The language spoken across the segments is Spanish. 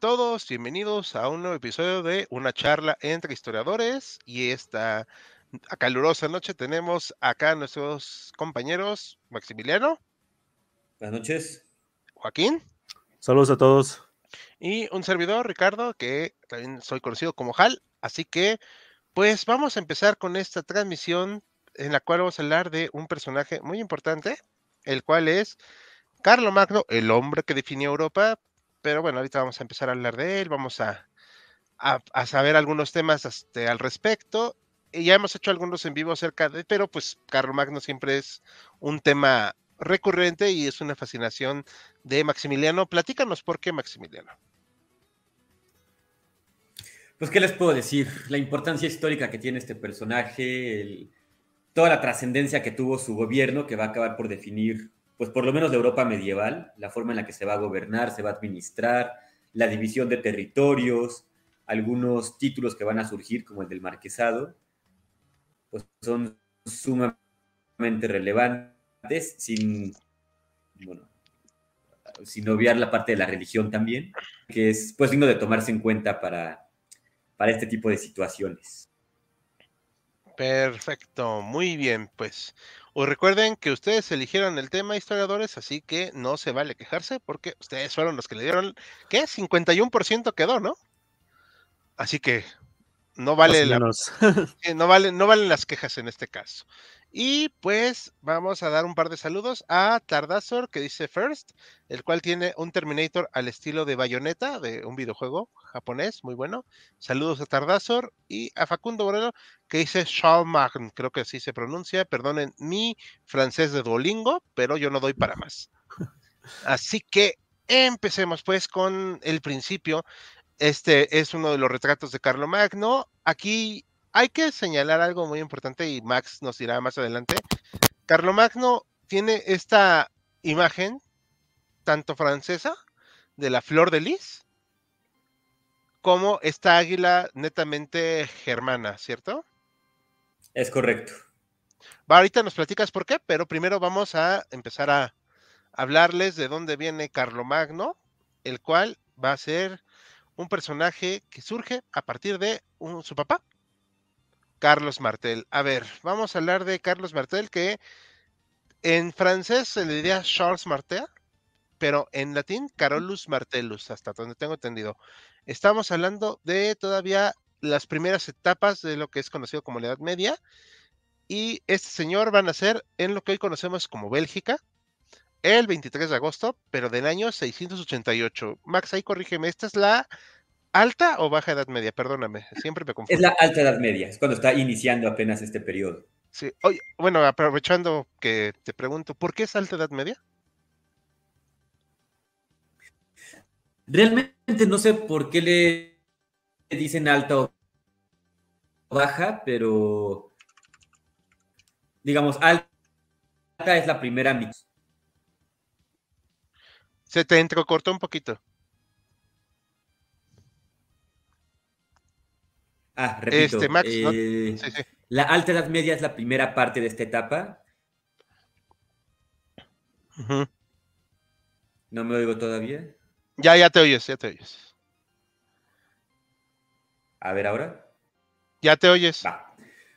todos, bienvenidos a un nuevo episodio de Una charla entre historiadores y esta calurosa noche tenemos acá a nuestros compañeros Maximiliano. Buenas noches. Joaquín. Saludos a todos. Y un servidor, Ricardo, que también soy conocido como Hal. Así que, pues vamos a empezar con esta transmisión en la cual vamos a hablar de un personaje muy importante, el cual es Carlo Magno, el hombre que definió Europa, pero bueno, ahorita vamos a empezar a hablar de él, vamos a, a, saber algunos temas este, al respecto. Y ya hemos hecho algunos en vivo acerca de, pero pues Carlo Magno siempre es un tema recurrente y es una fascinación de Maximiliano. Platícanos por qué Maximiliano. Pues, ¿qué les puedo decir? La importancia histórica que tiene este personaje, toda la trascendencia que tuvo su gobierno, que va a acabar por definir pues por lo menos de Europa medieval, la forma en la que se va a gobernar, se va a administrar, la división de territorios, algunos títulos que van a surgir, como el del marquesado, pues son sumamente relevantes, sin, bueno, sin obviar la parte de la religión también, que es pues digno de tomarse en cuenta para, para este tipo de situaciones. Perfecto, muy bien, pues os recuerden que ustedes eligieron el tema historiadores, así que no se vale quejarse porque ustedes fueron los que le dieron, ¿qué? 51% quedó, ¿no? Así que no vale la, no vale, no valen las quejas en este caso. Y pues vamos a dar un par de saludos a Tardazor, que dice First, el cual tiene un Terminator al estilo de Bayonetta, de un videojuego japonés, muy bueno. Saludos a Tardazor y a Facundo Moreno, que dice Schalmagn, creo que así se pronuncia. Perdonen mi francés de Duolingo, pero yo no doy para más. Así que empecemos pues con el principio. Este es uno de los retratos de Carlo Magno. Aquí hay que señalar algo muy importante y Max nos dirá más adelante. Carlomagno tiene esta imagen, tanto francesa, de la flor de lis, como esta águila netamente germana, ¿cierto? Es correcto. Va, ahorita nos platicas por qué, pero primero vamos a empezar a hablarles de dónde viene Carlomagno, el cual va a ser un personaje que surge a partir de su papá, Carlos Martel. A ver, vamos a hablar de Carlos Martel, que en francés se le diría Charles Martel, pero en latín Carolus Martellus, hasta donde tengo entendido. Estamos hablando de todavía las primeras etapas de lo que es conocido como la Edad Media. Y este señor va a nacer en lo que hoy conocemos como Bélgica, el 23 de agosto, pero del año 688. Max, ahí corrígeme, esta es la ¿Alta o baja edad media? Perdóname, siempre me confundo. Es la alta edad media, es cuando está iniciando apenas este periodo. Sí, Oye, bueno, aprovechando que te pregunto, ¿por qué es alta edad media? Realmente no sé por qué le dicen alta o baja, pero digamos, alta es la primera. Se te entrecortó un poquito. Ah, repito. Este, eh, la alta edad media es la primera parte de esta etapa. ¿No me oigo todavía? Ya, ya te oyes, ya te oyes. A ver ahora. Ya te oyes.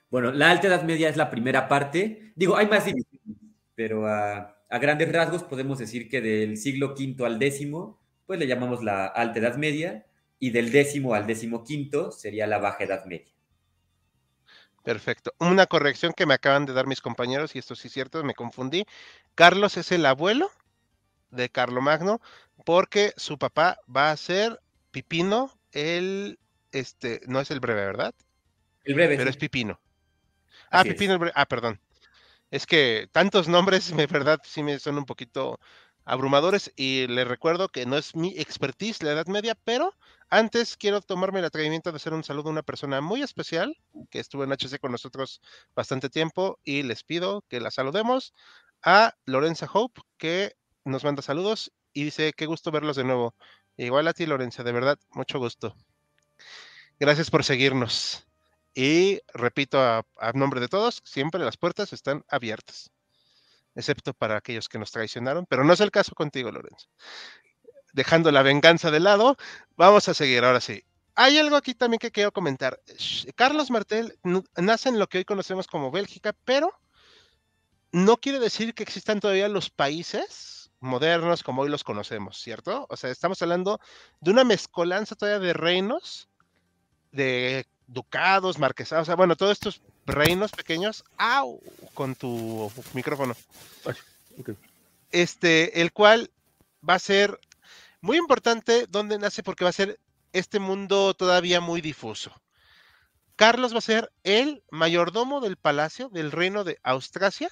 Bueno, la alta edad media es la primera parte. Digo, hay más divisiones, pero a, a, grandes rasgos podemos decir que del siglo V al décimo, pues le llamamos la alta edad media y del décimo al décimo quinto sería la baja edad media. Perfecto. Una corrección que me acaban de dar mis compañeros, y esto sí es cierto, me confundí. Carlos es el abuelo de Carlomagno, porque su papá va a ser Pipino, el, este, no es el breve, ¿verdad? El breve. Pero es Pipino. Ah, Pipino el breve. Ah, perdón. Es que tantos nombres, de verdad, sí me son un poquito abrumadores y les recuerdo que no es mi expertise la Edad Media, pero antes quiero tomarme el atrevimiento de hacer un saludo a una persona muy especial que estuvo en HC con nosotros bastante tiempo y les pido que la saludemos a Lorenza Hope que nos manda saludos y dice qué gusto verlos de nuevo. Igual a ti Lorenza, de verdad, mucho gusto. Gracias por seguirnos. Y repito a, nombre de todos, siempre las puertas están abiertas excepto para aquellos que nos traicionaron, pero no es el caso contigo, Lorenzo. dejando la venganza de lado, vamos a seguir ahora sí. Hay algo aquí también que quiero comentar. Carlos Martel nace en lo que hoy conocemos como Bélgica, pero no quiere decir que existan todavía los países modernos como hoy los conocemos, ¿cierto? O sea, estamos hablando de una mezcolanza todavía de reinos, de ducados, marquesados, o sea, bueno, todos estos reinos pequeños. ¡Au! Con tu micrófono. Este, el cual va a ser muy importante dónde nace porque va a ser este mundo todavía muy difuso. Carlos va a ser el mayordomo del palacio del reino de Austrasia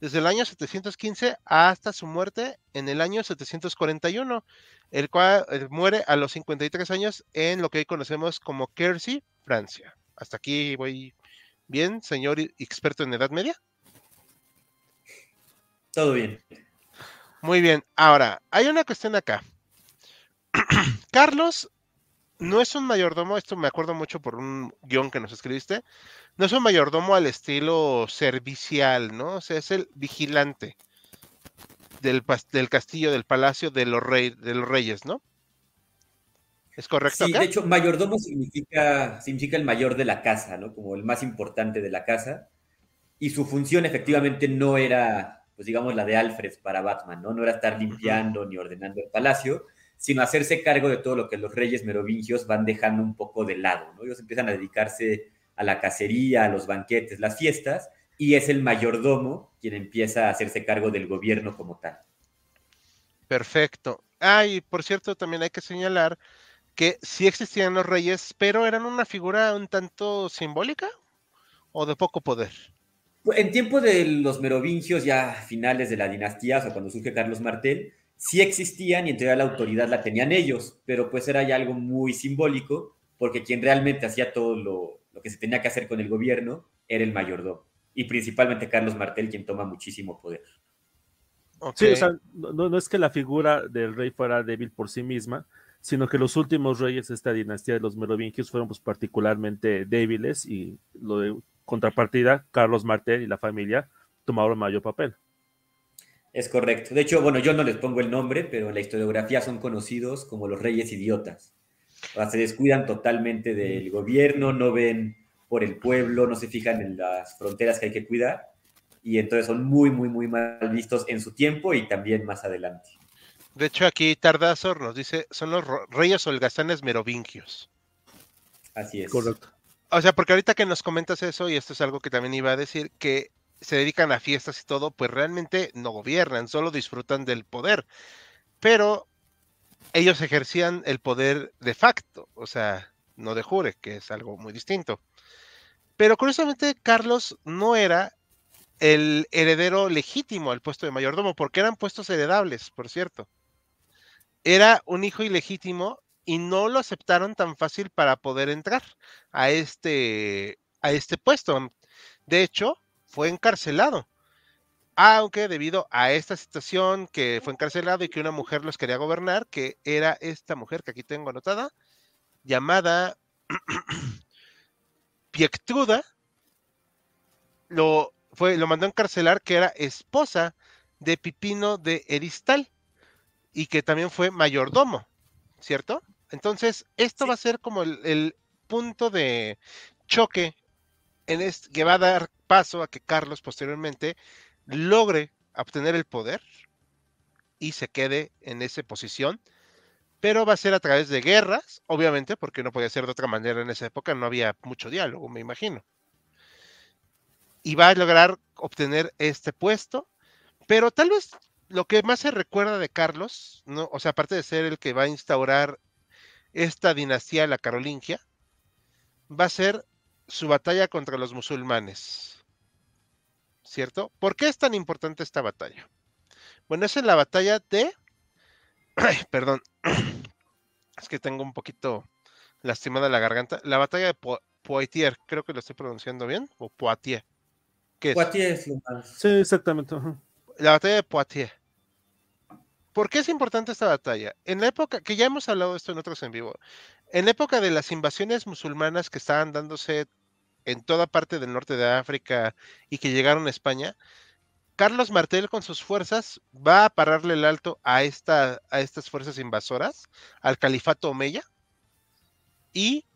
desde el año 715 hasta su muerte en el año 741, el cual eh, muere a los 53 años en lo que hoy conocemos como Quercy, Francia. Hasta aquí voy bien, señor experto en Edad Media. Todo bien. Muy bien. Ahora, hay una cuestión acá. Carlos no es un mayordomo, esto me acuerdo mucho por un guion que nos escribiste, no es un mayordomo al estilo servicial, ¿no? O sea, es el vigilante del, del castillo, del palacio de los, de los reyes, ¿no? ¿Es correcto? Sí, de hecho, mayordomo significa, significa el mayor de la casa, ¿no? Como el más importante de la casa. Y su función efectivamente no era, pues digamos, la de Alfred para Batman, ¿no? No era estar limpiando ni ordenando el palacio, sino hacerse cargo de todo lo que los reyes merovingios van dejando un poco de lado. ¿no? Ellos empiezan a dedicarse a la cacería, a los banquetes, las fiestas, y es el mayordomo quien empieza a hacerse cargo del gobierno como tal. Perfecto. Ah, y por cierto, también hay que señalar que sí existían los reyes, pero eran una figura un tanto simbólica o de poco poder. En tiempo de los merovingios, ya finales de la dinastía, o sea, cuando surge Carlos Martel, sí existían y en teoría la autoridad la tenían ellos, pero pues era ya algo muy simbólico, porque quien realmente hacía todo lo, que se tenía que hacer con el gobierno era el mayordomo, y principalmente Carlos Martel, quien toma muchísimo poder. Sí, o sea, no, es que la figura del rey fuera débil por sí misma, sino que los últimos reyes de esta dinastía de los merovingios fueron pues particularmente débiles y lo de contrapartida, Carlos Martel y la familia tomaron mayor papel. Es correcto. De hecho, bueno, yo no les pongo el nombre, pero en la historiografía son conocidos como los reyes idiotas. O sea, se descuidan totalmente del gobierno, no ven por el pueblo, no se fijan en las fronteras que hay que cuidar y entonces son muy, muy, muy mal vistos en su tiempo y también más adelante. De hecho, aquí Tardazor nos dice, son los reyes holgazanes merovingios. Así es. Correcto. O sea, porque ahorita que nos comentas eso, y esto es algo que también iba a decir, que se dedican a fiestas y todo, pues realmente no gobiernan, solo disfrutan del poder. Pero ellos ejercían el poder de facto, o sea, no de jure, que es algo muy distinto. Pero curiosamente, Carlos no era el heredero legítimo al puesto de mayordomo, porque eran puestos heredables, por cierto. Era un hijo ilegítimo y no lo aceptaron tan fácil para poder entrar a este, a este puesto. De hecho, fue encarcelado. Aunque debido a esta situación que fue encarcelado y que una mujer los quería gobernar, que era esta mujer que aquí tengo anotada, llamada Piectruda, lo, fue, lo mandó a encarcelar, que era esposa de Pipino de Eristal y que también fue mayordomo, ¿cierto? Entonces, esto va a ser como el, punto de choque en que va a dar paso a que Carlos posteriormente logre obtener el poder y se quede en esa posición, pero va a ser a través de guerras, obviamente, porque no podía ser de otra manera en esa época, no había mucho diálogo, me imagino. Y va a lograr obtener este puesto, pero tal vez lo que más se recuerda de Carlos, ¿no? o sea, aparte de ser el que va a instaurar esta dinastía, la carolingia, va a ser su batalla contra los musulmanes. ¿Cierto? ¿Por qué es tan importante esta batalla? Bueno, es en la batalla de... perdón. es que tengo un poquito lastimada la garganta. La batalla de Poitiers, creo que lo estoy pronunciando bien, o Poitiers. ¿Qué es? Poitiers Sí, exactamente. La batalla de Poitiers. ¿Por qué es importante esta batalla? En la época, que ya hemos hablado de esto en otros en vivo, en la época de las invasiones musulmanas que estaban dándose en toda parte del norte de África y que llegaron a España, Carlos Martel con sus fuerzas va a pararle el alto a, esta, a estas fuerzas invasoras, al califato Omeya, y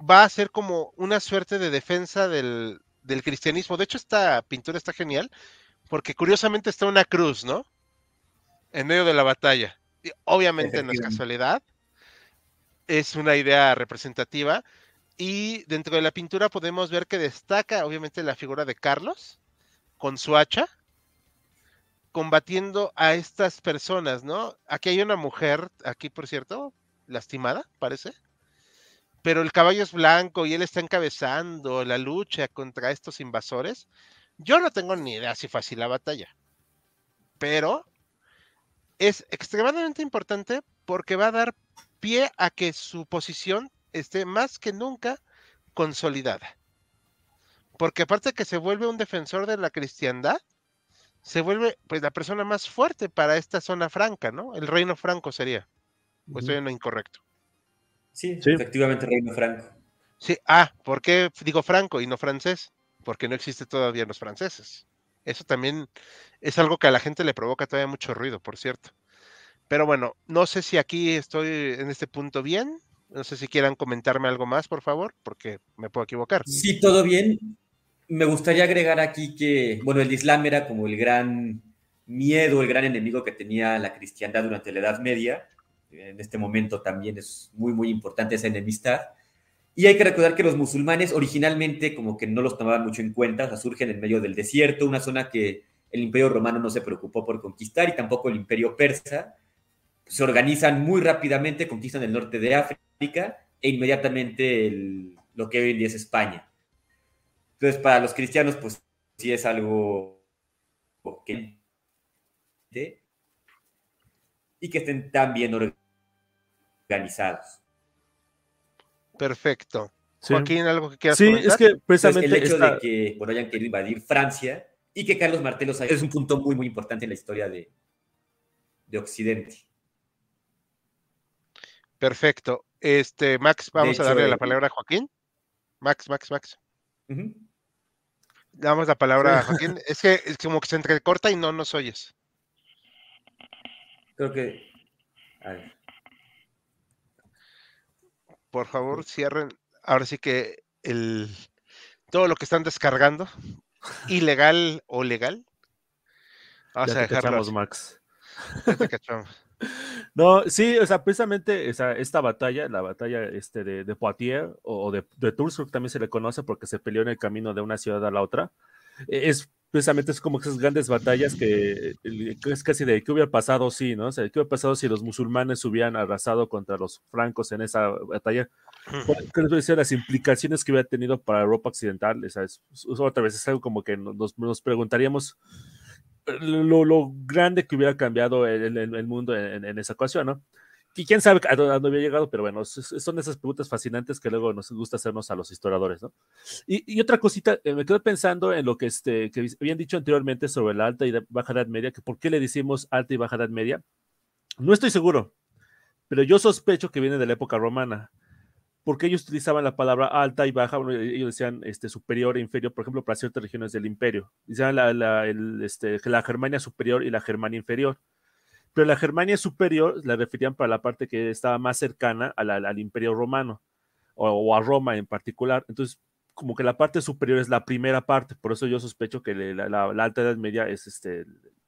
va a ser como una suerte de defensa del, del cristianismo. De hecho, esta pintura está genial, porque curiosamente está una cruz, ¿no? En medio de la batalla. Y obviamente no es casualidad, es una idea representativa. Y dentro de la pintura podemos ver que destaca, obviamente, la figura de Carlos con su hacha, combatiendo a estas personas, ¿no? Aquí hay una mujer, aquí por cierto, lastimada, parece. Pero el caballo es blanco y él está encabezando la lucha contra estos invasores. Yo no tengo ni idea si fue así la batalla. Pero es extremadamente importante porque va a dar pie a que su posición esté más que nunca consolidada. Porque aparte de que se vuelve un defensor de la cristiandad, se vuelve pues la persona más fuerte para esta zona franca, ¿no? El reino franco sería. Pues estoy en lo incorrecto. Sí, efectivamente, reino franco. Sí, ah, ¿por qué digo franco y no francés? Porque no existe todavía los franceses. Eso también es algo que a la gente le provoca todavía mucho ruido, por cierto. Pero bueno, no sé si aquí estoy en este punto bien. No sé si quieran comentarme algo más, por favor, porque me puedo equivocar. Sí, todo bien. Me gustaría agregar aquí que, bueno, el Islam era como el gran miedo, el gran enemigo que tenía la cristiandad durante la Edad Media. En este momento también es muy, muy importante esa enemistad. Y hay que recordar que los musulmanes originalmente como que no los tomaban mucho en cuenta, o sea, surgen en medio del desierto, una zona que el imperio romano no se preocupó por conquistar y tampoco el imperio persa. Se organizan muy rápidamente, conquistan el norte de África e inmediatamente lo que hoy en día es España. Entonces, para los cristianos, pues sí es algo que... y que estén tan bien organizados. Perfecto. Joaquín, ¿algo que quieras sí, es que precisamente el hecho de que bueno, hayan querido invadir Francia y que Carlos Martelos es un punto muy, muy importante en la historia de, de Occidente. Perfecto. Este, Max, vamos a darle la palabra a Joaquín. Max, Max, Max. Damos la palabra a Joaquín. Es que es como que se entrecorta y no nos oyes. Creo que. Por favor, cierren. Ahora sí que el todo lo que están descargando, ilegal o legal. Vamos a dejarlo. Max. No, sí, o sea, precisamente esta batalla, la batalla este, de, Poitiers o de, de Tours, también se le conoce porque se peleó en el camino de una ciudad a la otra, e, es precisamente es como esas grandes batallas que, es casi de qué hubiera pasado si, ¿no? O sea, qué hubiera pasado si los musulmanes hubieran arrasado contra los francos en esa batalla. ¿Qué les decir las implicaciones que hubiera tenido para Europa Occidental? Otra vez es algo como que nos, nos preguntaríamos lo, grande que hubiera cambiado el, mundo en, esa ocasión, ¿no? Quién sabe a dónde había llegado, pero bueno, son esas preguntas fascinantes que luego nos gusta hacernos a los historiadores, ¿no? Y, otra cosita, eh, me quedo pensando en lo que, este, habían dicho anteriormente sobre la alta y baja edad media, que por qué le decimos alta y baja edad media. No estoy seguro, pero yo sospecho que viene de la época romana porque ellos utilizaban la palabra alta y baja, ellos decían este, superior e inferior, por ejemplo, para ciertas regiones del imperio. Decían la, la, este, la Germania superior y la Germania inferior. Pero la Germania superior la referían para la parte que estaba más cercana al imperio romano, o, a Roma en particular. Entonces, como que la parte superior es la primera parte, por eso yo sospecho que la, alta edad media es este,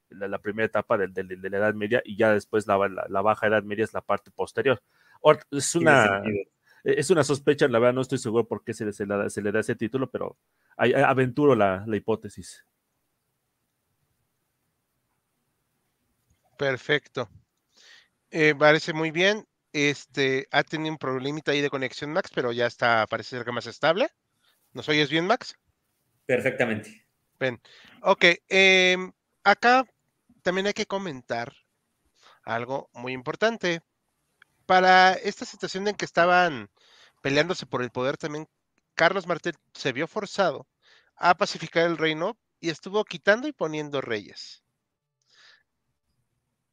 la, primera etapa de, de, la edad media y ya después la, baja edad media es la parte posterior. es una e-, es una sospecha, la verdad no estoy seguro por qué se, se, le da ese título, pero aventuro la, hipótesis. Perfecto. Eh, parece muy bien. Este ha tenido un problemita ahí de conexión, Max, pero ya está, parece ser que más estable. ¿Nos oyes bien, Max? Perfectamente. Bien. Ok. Em, acá también hay que comentar algo muy importante para esta situación en que estaban peleándose por el poder, también Carlos Martel se vio forzado a pacificar el reino y estuvo quitando y poniendo reyes.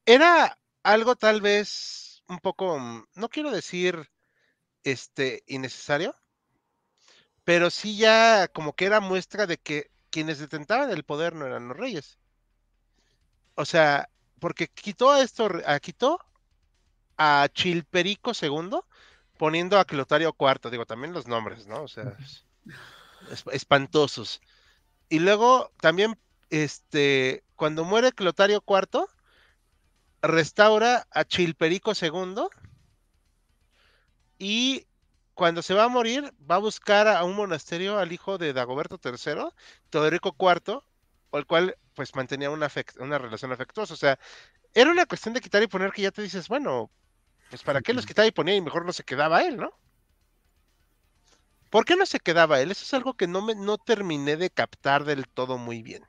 Era algo tal vez un poco, mm, no quiero decir este innecesario, pero sí ya como que era muestra de que quienes detentaban el poder no eran los reyes, o sea, porque quitó a esto, a, quitó a Chilperico II poniendo a Clotario IV, digo, también los nombres, ¿no? O sea, espantosos. Y luego también, este, cuando muere Clotario IV, restaura a Chilperico II y cuando se va a morir, va a buscar a un monasterio al hijo de Dagoberto III, Teodorico IV, el cual pues mantenía una, una relación afectuosa. O sea, era una cuestión de quitar y poner que ya te dices, bueno, pues para qué los quitaba y ponía y mejor no se quedaba él, ¿no? ¿Por qué no se quedaba él? Eso es algo que no, me, no terminé de captar del todo muy bien.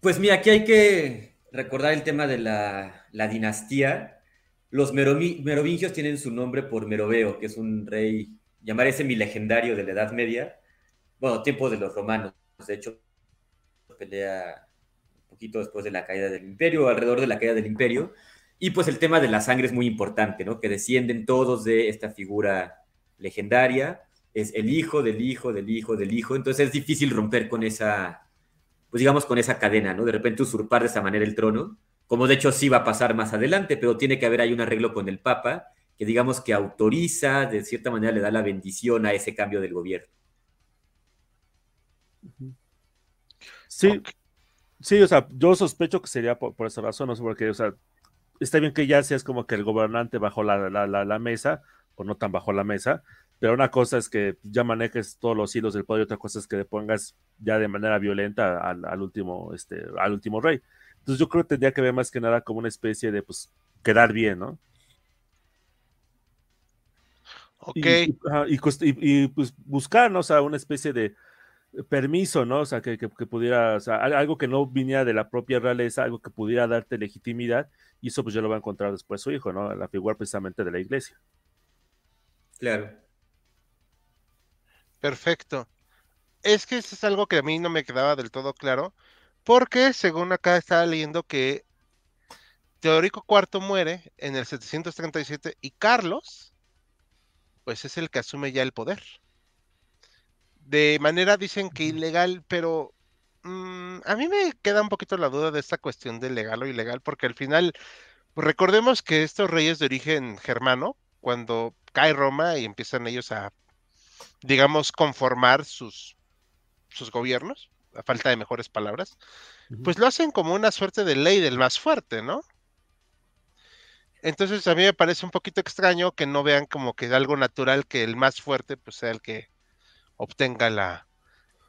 Pues mira, aquí hay que recordar el tema de la, dinastía. Los merovingios tienen su nombre por Meroveo, que es un rey, llamar ese mi legendario de la Edad Media, bueno, tiempo de los romanos. De hecho, pelea un poquito después de la caída del imperio, alrededor de la caída del imperio. Y pues el tema de la sangre es muy importante, ¿no? Que descienden todos de esta figura legendaria. Es el hijo del hijo del hijo del hijo. Entonces es difícil romper con esa, pues digamos, con esa cadena, ¿no? De repente usurpar de esa manera el trono, como de hecho sí va a pasar más adelante, pero tiene que haber ahí un arreglo con el Papa, que digamos que autoriza, de cierta manera le da la bendición a ese cambio del gobierno. Sí, sí, o sea, yo sospecho que sería por, esa razón, no sé por qué, o sea, está bien que ya seas como que el gobernante bajo la, la, la mesa, o no tan bajo la mesa, pero una cosa es que ya manejes todos los hilos del poder y otra cosa es que le pongas ya de manera violenta al, último, este, al último rey. Entonces yo creo que tendría que ver más que nada como una especie de, pues, quedar bien, ¿no? Ok. Y, pues buscar, ¿no? O sea, una especie de permiso, ¿no? O sea, que, pudiera, o sea, algo que no viniera de la propia realeza, algo que pudiera darte legitimidad, y eso pues yo lo va a encontrar después su hijo, ¿no? La figura precisamente de la iglesia. Claro. Perfecto. Es que eso es algo que a mí no me quedaba del todo claro, porque según acá estaba leyendo que Teodorico IV muere en el 737 y Carlos, pues es el que asume ya el poder. De manera dicen que ilegal, pero mm, a mí me queda un poquito la duda de esta cuestión de legal o ilegal, porque al final, pues recordemos que estos reyes de origen germano, cuando cae Roma y empiezan ellos a digamos, conformar sus, sus gobiernos, a falta de mejores palabras, pues lo hacen como una suerte de ley del más fuerte, ¿no? Entonces a mí me parece un poquito extraño que no vean como que algo natural que el más fuerte pues sea el que obtenga la,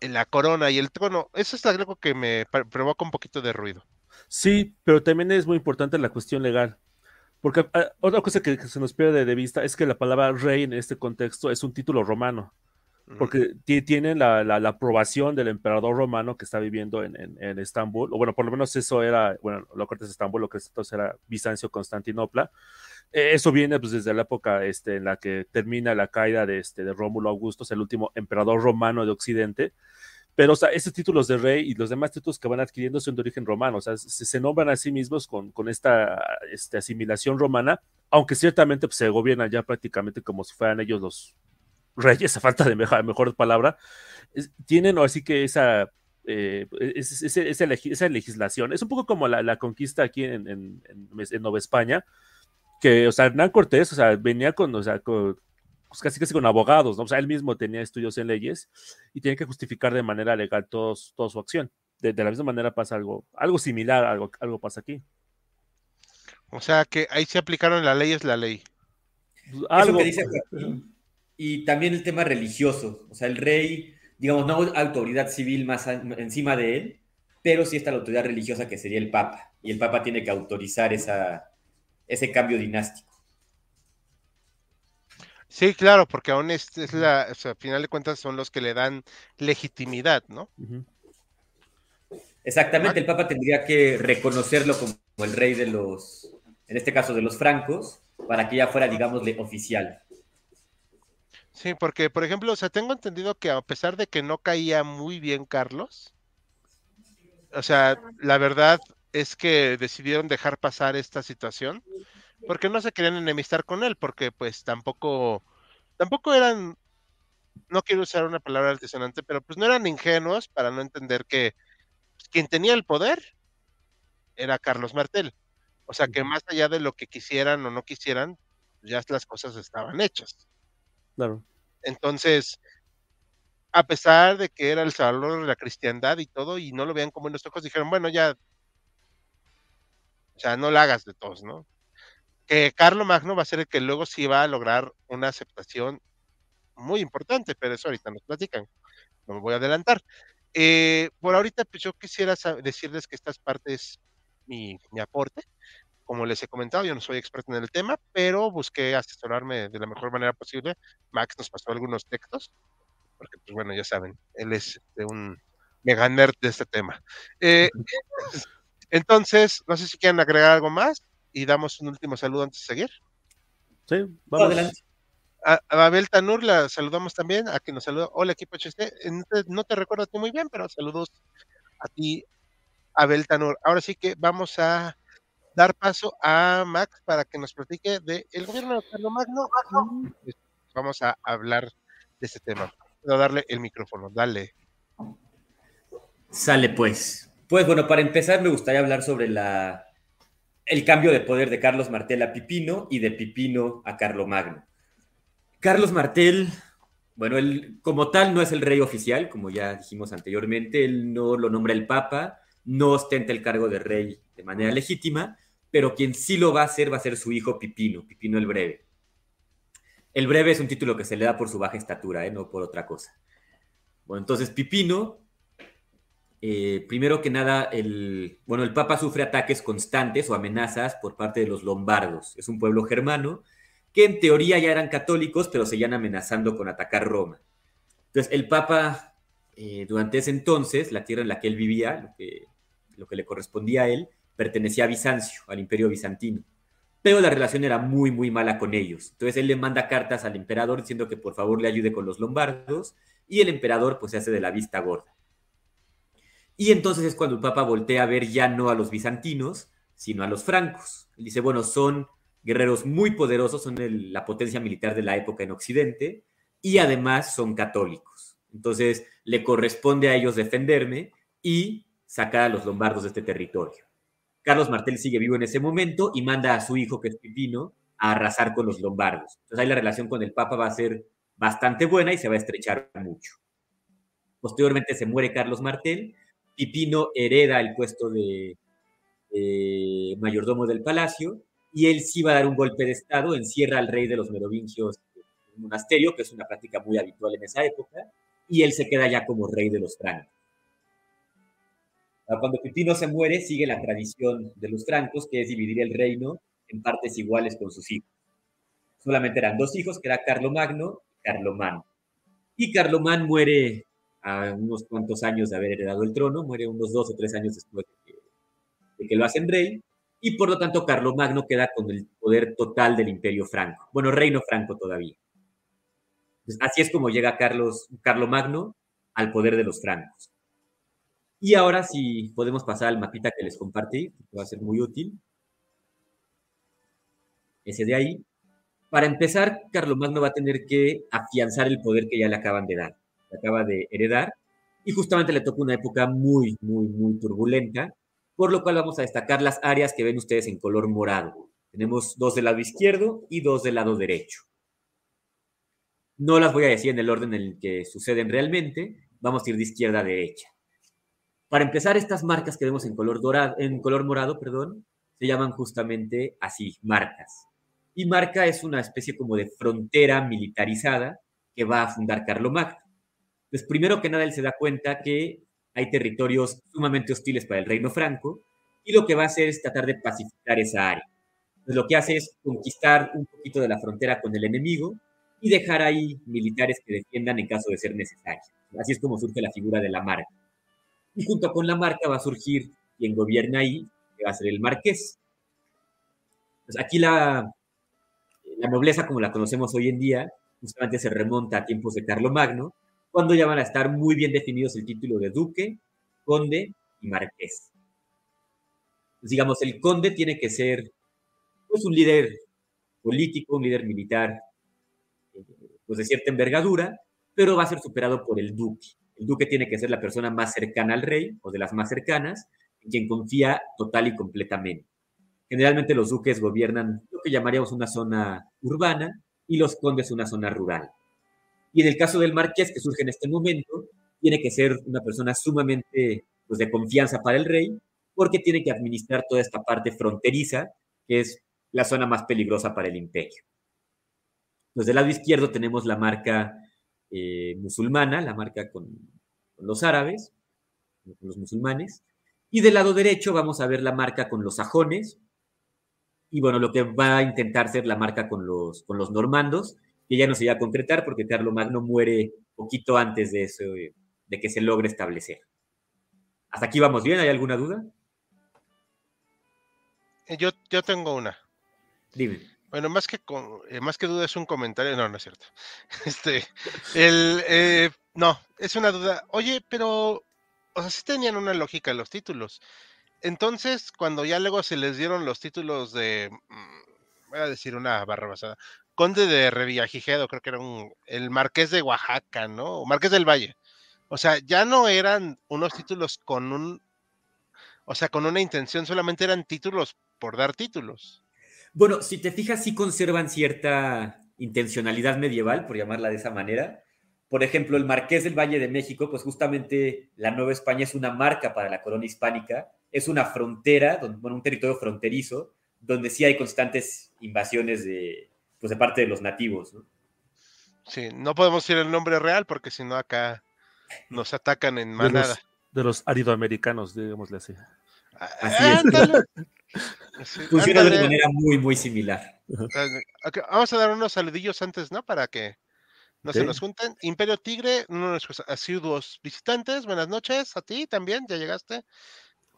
la corona y el trono. Eso es algo que me provoca un poquito de ruido. Sí, pero también es muy importante la cuestión legal. Porque ah, otra cosa que, se nos pierde de vista es que la palabra rey en este contexto es un título romano, porque tiene la, la, aprobación del emperador romano que está viviendo en, en, Estambul, o bueno, por lo menos eso era, bueno, lo que es Estambul, lo que entonces era Bizancio, Constantinopla. Eh, eso viene pues, desde la época este, en la que termina la caída de, este, de Rómulo Augusto, el último emperador romano de Occidente. Pero, o sea, esos títulos de rey y los demás títulos que van adquiriendo son de origen romano, o sea, se, nombran a sí mismos con, con esta, esta, asimilación romana, aunque ciertamente pues, se gobiernan ya prácticamente como si fueran ellos los reyes, a falta de mejor, mejor palabra, tienen así que esa, eh, esa, legislación, es un poco como la, la conquista aquí en, en, en, Nueva España, que, o sea, Hernán Cortés, o sea, venía con, o sea, con, pues casi casi con abogados, ¿no? O sea, él mismo tenía estudios en leyes y tiene que justificar de manera legal todos, toda su acción. De, la misma manera pasa algo, algo similar, algo, algo pasa aquí. O sea que ahí se aplicaron la ley es la ley. Pues, algo. que dice y también el tema religioso, o sea, el rey, digamos, no autoridad civil más encima de él, pero sí está la autoridad religiosa que sería el Papa, y el Papa tiene que autorizar esa, ese cambio dinástico. Sí, claro, porque aún es, la, o sea, al final de cuentas son los que le dan legitimidad, ¿no? Exactamente, el Papa tendría que reconocerlo como el rey de los, en este caso de los francos, para que ya fuera, digamos, oficial. Sí, porque, por ejemplo, o sea, tengo entendido que a pesar de que no caía muy bien Carlos, o sea, la verdad es que decidieron dejar pasar esta situación porque no se querían enemistar con él, porque pues tampoco, tampoco eran no quiero usar una palabra altisonante, pero pues no eran ingenuos para no entender que pues, quien tenía el poder era Carlos Martel. O sea que más allá de lo que quisieran o no quisieran, ya las cosas estaban hechas. Claro. Entonces, a pesar de que era el salvador de la cristiandad y todo, y no lo vean como en los ojos, dijeron, bueno, ya, o sea, no lo hagas de todos, ¿no? Que Carlo Magno va a ser el que luego sí va a lograr una aceptación muy importante, pero eso ahorita nos platican, no me voy a adelantar. Eh, por ahorita, pues yo quisiera decirles que estas partes mi, mi aporte. Como les he comentado, yo no soy experto en el tema, pero busqué asesorarme de la mejor manera posible. Max nos pasó algunos textos, porque, pues bueno, ya saben, él es de un mega nerd de este tema. Eh, entonces, no sé si quieren agregar algo más y damos un último saludo antes de seguir. Sí, vamos. Adelante. A, Abel Tanur la saludamos también, a quien nos saluda. Hola, equipo HC. No te, no te recuerdo a ti muy bien, pero saludos a ti, Abel Tanur. Ahora sí que vamos a dar paso a Max para que nos platique del el gobierno de Carlos Magno. Vamos a hablar de este tema. A darle el micrófono, dale. Sale pues. Pues bueno, para empezar me gustaría hablar sobre la, el cambio de poder de Carlos Martel a Pipino y de Pipino a Magno. Carlos Martel, bueno, él como tal no es el rey oficial, como ya dijimos anteriormente, él no lo nombra el Papa, no ostenta el cargo de rey de manera legítima, pero quien sí lo va a hacer va a ser su hijo Pipino, Pipino el Breve. El Breve es un título que se le da por su baja estatura, ¿eh? no por otra cosa. Bueno, entonces Pipino, eh, primero que nada, el, bueno, el Papa sufre ataques constantes o amenazas por parte de los lombardos. Es un pueblo germano que en teoría ya eran católicos, pero seguían amenazando con atacar Roma. Entonces, el Papa, eh, durante ese entonces, la tierra en la que él vivía, lo que lo que le correspondía a él, pertenecía a Bizancio, al imperio bizantino. Pero la relación era muy, muy mala con ellos. Entonces él le manda cartas al emperador diciendo que por favor le ayude con los lombardos y el emperador pues se hace de la vista gorda. Y entonces es cuando el Papa voltea a ver ya no a los bizantinos, sino a los francos. Él dice, bueno, son guerreros muy poderosos, son la potencia militar de la época en Occidente y además son católicos. Entonces le corresponde a ellos defenderme y sacar a los lombardos de este territorio. Carlos Martel sigue vivo en ese momento y manda a su hijo, que es Pipino, a arrasar con los lombardos. Entonces ahí la relación con el Papa va a ser bastante buena y se va a estrechar mucho. Posteriormente se muere Carlos Martel, Pipino hereda el puesto de, mayordomo del palacio y él sí va a dar un golpe de estado, encierra al rey de los merovingios en un monasterio, que es una práctica muy habitual en esa época, y él se queda ya como rey de los francos. Cuando Pipino se muere, sigue la tradición de los francos, que es dividir el reino en partes iguales con sus hijos. Solamente eran dos hijos, que era Carlomagno y Carlomán. Y Carlomán muere a unos cuantos años de haber heredado el trono, muere unos dos o tres años después de que, lo hacen rey, y por lo tanto Carlomagno queda con el poder total del imperio franco. Bueno, reino franco todavía. así es como llega Carlos, Carlomagno al poder de los francos. Y ahora si podemos pasar al mapita que les compartí, que va a ser muy útil. Ese de ahí. Para empezar, Carlomagno va a tener que afianzar el poder que ya le acaban de dar, acaba de heredar, y justamente le toca una época muy, muy, muy turbulenta, por lo cual vamos a destacar las áreas que ven ustedes en color morado. Tenemos dos del lado izquierdo y dos del lado derecho. No las voy a decir en el orden en el que suceden realmente, vamos a ir de izquierda a derecha. Para empezar, estas marcas que vemos en color, dorado, en color morado, perdón, se llaman justamente así, marcas. Y marca es una especie como de frontera militarizada que va a fundar Carlomagno. Pues primero que nada él se da cuenta que hay territorios sumamente hostiles para el reino franco y lo que va a hacer es tratar de pacificar esa área. Pues lo que hace es conquistar un poquito de la frontera con el enemigo y dejar ahí militares que defiendan en caso de ser necesario. Así es como surge la figura de la marca y junto con la marca va a surgir quien gobierna ahí, que va a ser el marqués. Pues aquí la, la nobleza como la conocemos hoy en día justamente se remonta a tiempos de Carlomagno, cuando ya van a estar muy bien definidos el título de duque, conde y marqués. Digamos, el conde tiene que ser pues, un líder político, un líder militar, eh, pues de cierta envergadura, pero va a ser superado por el duque. El duque tiene que ser la persona más cercana al rey o de las más cercanas, en quien confía total y completamente. Generalmente los duques gobiernan lo que llamaríamos una zona urbana y los condes una zona rural. Y en el caso del marqués que surge en este momento, tiene que ser una persona sumamente pues, de confianza para el rey, porque tiene que administrar toda esta parte fronteriza, que es la zona más peligrosa para el imperio. Del lado izquierdo tenemos la marca eh, musulmana, la marca con, con los árabes, con los musulmanes, y del lado derecho vamos a ver la marca con los sajones, y bueno, lo que va a intentar ser la marca con los, con los normandos, que ya no se iba a concretar porque Magno muere poquito antes de eso, de que se logre establecer. ¿Hasta aquí vamos bien? ¿Hay alguna duda? Eh, yo, yo tengo una. Dime. Bueno, más que eh, más que duda es un comentario. No, no es cierto. Este, el, eh, no, es una duda. Oye, pero, o sea, sí tenían una lógica los títulos. Entonces, cuando ya luego se les dieron los títulos de, mm, voy a decir una barra basada, Conde de Revillagigedo, creo que era un, el Marqués de Oaxaca, ¿no? O Marqués del Valle. O sea, ya no eran unos títulos con un, o sea, con una intención, solamente eran títulos por dar títulos. Bueno, si te fijas, sí conservan cierta intencionalidad medieval, por llamarla de esa manera. Por ejemplo, el Marqués del Valle de México, pues justamente la Nueva España es una marca para la corona hispánica es una frontera, bueno, un territorio fronterizo, donde sí hay constantes invasiones de, pues, de parte de los nativos. ¿no? Sí, no podemos decir el nombre real porque si no acá nos atacan en manada. De los, aridoamericanos, digámosle así. Ah, así es. Funciona de manera muy, muy similar. Vamos a dar unos saludillos antes, ¿no? Para que no se nos junten. Imperio Tigre, uno de nuestros asiduos visitantes. Buenas noches a ti también, ya llegaste.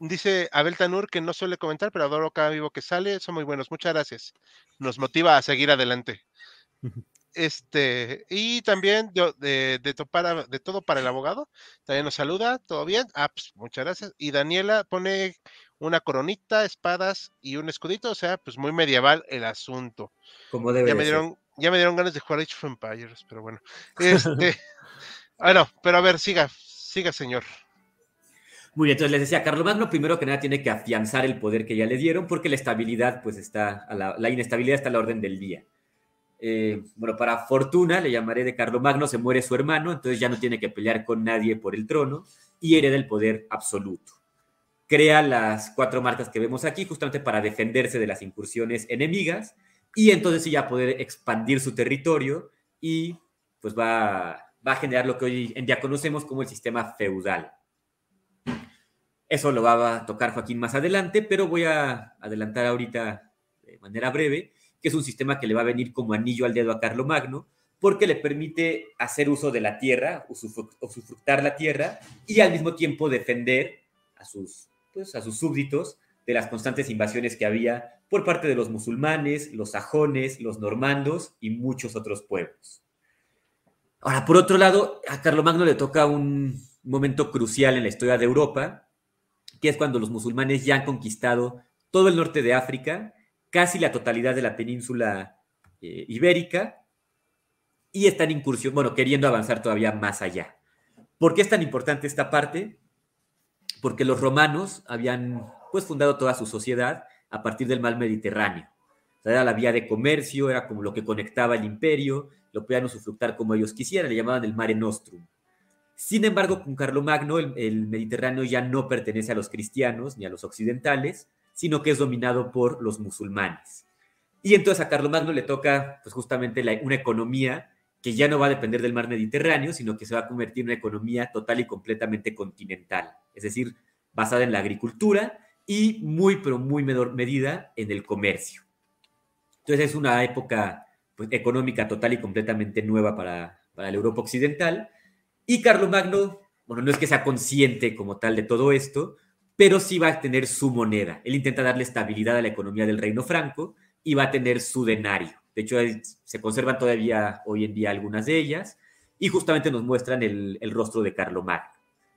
Dice Abel Tanur que no suele comentar, pero adoro cada vivo que sale. Son muy buenos. Muchas gracias. Nos motiva a seguir adelante. Este, y también de, de, todo para el abogado. También nos saluda. ¿Todo bien? Ah, pues, muchas gracias. Y Daniela pone una coronita, espadas y un escudito. O sea, pues muy medieval el asunto. Como debe ya me dieron, Ya me dieron ganas de jugar Age of Empires, pero bueno. Este, bueno, pero a ver, siga, siga, señor. Muy bien, entonces les decía, Carlomagno primero que nada tiene que afianzar el poder que ya le dieron porque la estabilidad, pues está, la, inestabilidad está a la orden del día. Eh, bueno, para fortuna, le llamaré de Carlomagno, se muere su hermano, entonces ya no tiene que pelear con nadie por el trono y hereda el poder absoluto. Crea las cuatro marcas que vemos aquí justamente para defenderse de las incursiones enemigas y entonces ya poder expandir su territorio y pues va, va a generar lo que hoy en día conocemos como el sistema feudal. Eso lo va a tocar Joaquín más adelante, pero voy a adelantar ahorita de manera breve que es un sistema que le va a venir como anillo al dedo a Carlomagno, porque le permite hacer uso de la tierra, usufructar la tierra y al mismo tiempo defender a sus, pues, a sus súbditos de las constantes invasiones que había por parte de los musulmanes, los sajones, los normandos y muchos otros pueblos. Ahora, por otro lado, a Carlomagno le toca un momento crucial en la historia de Europa, que es cuando los musulmanes ya han conquistado todo el norte de África, casi la totalidad de la península eh, ibérica, y están incursión, bueno, queriendo avanzar todavía más allá. ¿Por qué es tan importante esta parte? Porque los romanos habían pues fundado toda su sociedad a partir del mar Mediterráneo. era la vía de comercio, era como lo que conectaba el imperio, lo podían usufructar como ellos quisieran, le llamaban el Mare Nostrum. Sin embargo, con Carlomagno el, el Mediterráneo ya no pertenece a los cristianos ni a los occidentales, sino que es dominado por los musulmanes. Y entonces a Carlomagno le toca pues justamente una economía que ya no va a depender del mar Mediterráneo, sino que se va a convertir en una economía total y completamente continental, es decir, basada en la agricultura y muy, pero muy menor medida en el comercio. Entonces es una época pues, económica total y completamente nueva para, para la Europa occidental, y Carlomagno, bueno, no es que sea consciente como tal de todo esto, pero sí va a tener su moneda. Él intenta darle estabilidad a la economía del reino franco y va a tener su denario. De hecho, se conservan todavía hoy en día algunas de ellas y justamente nos muestran el, rostro de Carlomagno.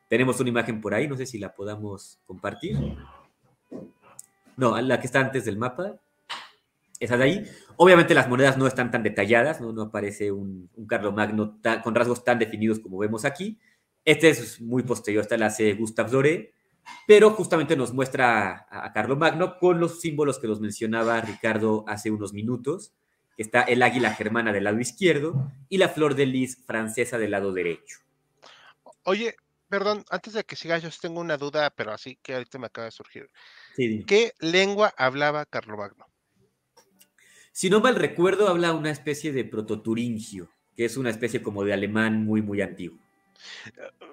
Tenemos una imagen por ahí, no sé si la podamos compartir. No, la que está antes del mapa. Esa de ahí. Obviamente las monedas no están tan detalladas, no, no aparece un, un Carlomagno con rasgos tan definidos como vemos aquí. Este es muy posterior, esta la hace Gustave Doré, pero justamente nos muestra a, a Carlomagno con los símbolos que los mencionaba Ricardo hace unos minutos, que está el águila germana del lado izquierdo y la flor de lis francesa del lado derecho. Oye, perdón, antes de que siga, yo tengo una duda, pero así que ahorita me acaba de surgir. ¿Qué lengua hablaba Carlomagno? Si no mal recuerdo, habla una especie de prototuringio, que es una especie como de alemán muy, muy antiguo.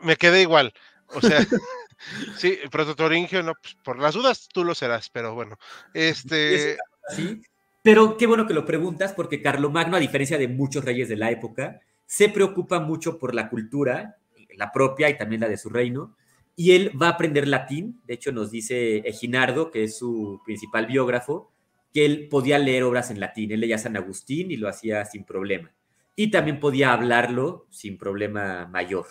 Me quedé igual. O sea, sí, prototuringio, no, pues, por las dudas tú lo serás, pero bueno. Este. Sí, pero qué bueno que lo preguntas, porque Carlomagno, a diferencia de muchos reyes de la época, se preocupa mucho por la cultura, la propia y también la de su reino, y él va a aprender latín. De hecho, nos dice Eginardo, que es su principal biógrafo, que él podía leer obras en latín. Él leía San Agustín y lo hacía sin problema. Y también podía hablarlo sin problema mayor.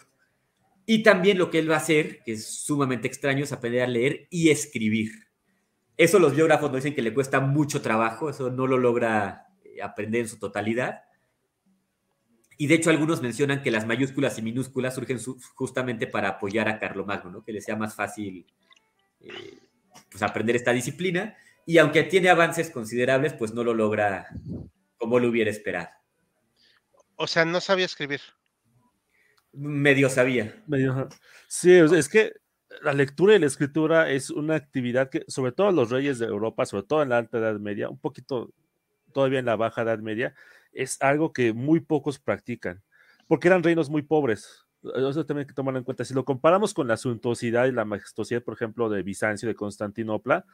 Y también lo que él va a hacer, que es sumamente extraño, es aprender a leer y escribir. Eso los biógrafos nos dicen que le cuesta mucho trabajo, eso no lo logra eh, aprender en su totalidad. Y de hecho algunos mencionan que las mayúsculas y minúsculas surgen justamente para apoyar a Carlomagno, ¿no? que le sea más fácil eh, pues aprender esta disciplina y aunque tiene avances considerables, pues no lo logra como lo hubiera esperado. O sea, no sabía escribir. Medio sabía. Medio. Sí, es que la lectura y la escritura es una actividad que, sobre todo los reyes de Europa, sobre todo en la alta Edad Media, un poquito todavía en la baja Edad Media, es algo que muy pocos practican, porque eran reinos muy pobres. Eso también hay que tomarlo en cuenta. Si lo comparamos con la suntuosidad y la majestuosidad, por ejemplo, de Bizancio, de Constantinopla,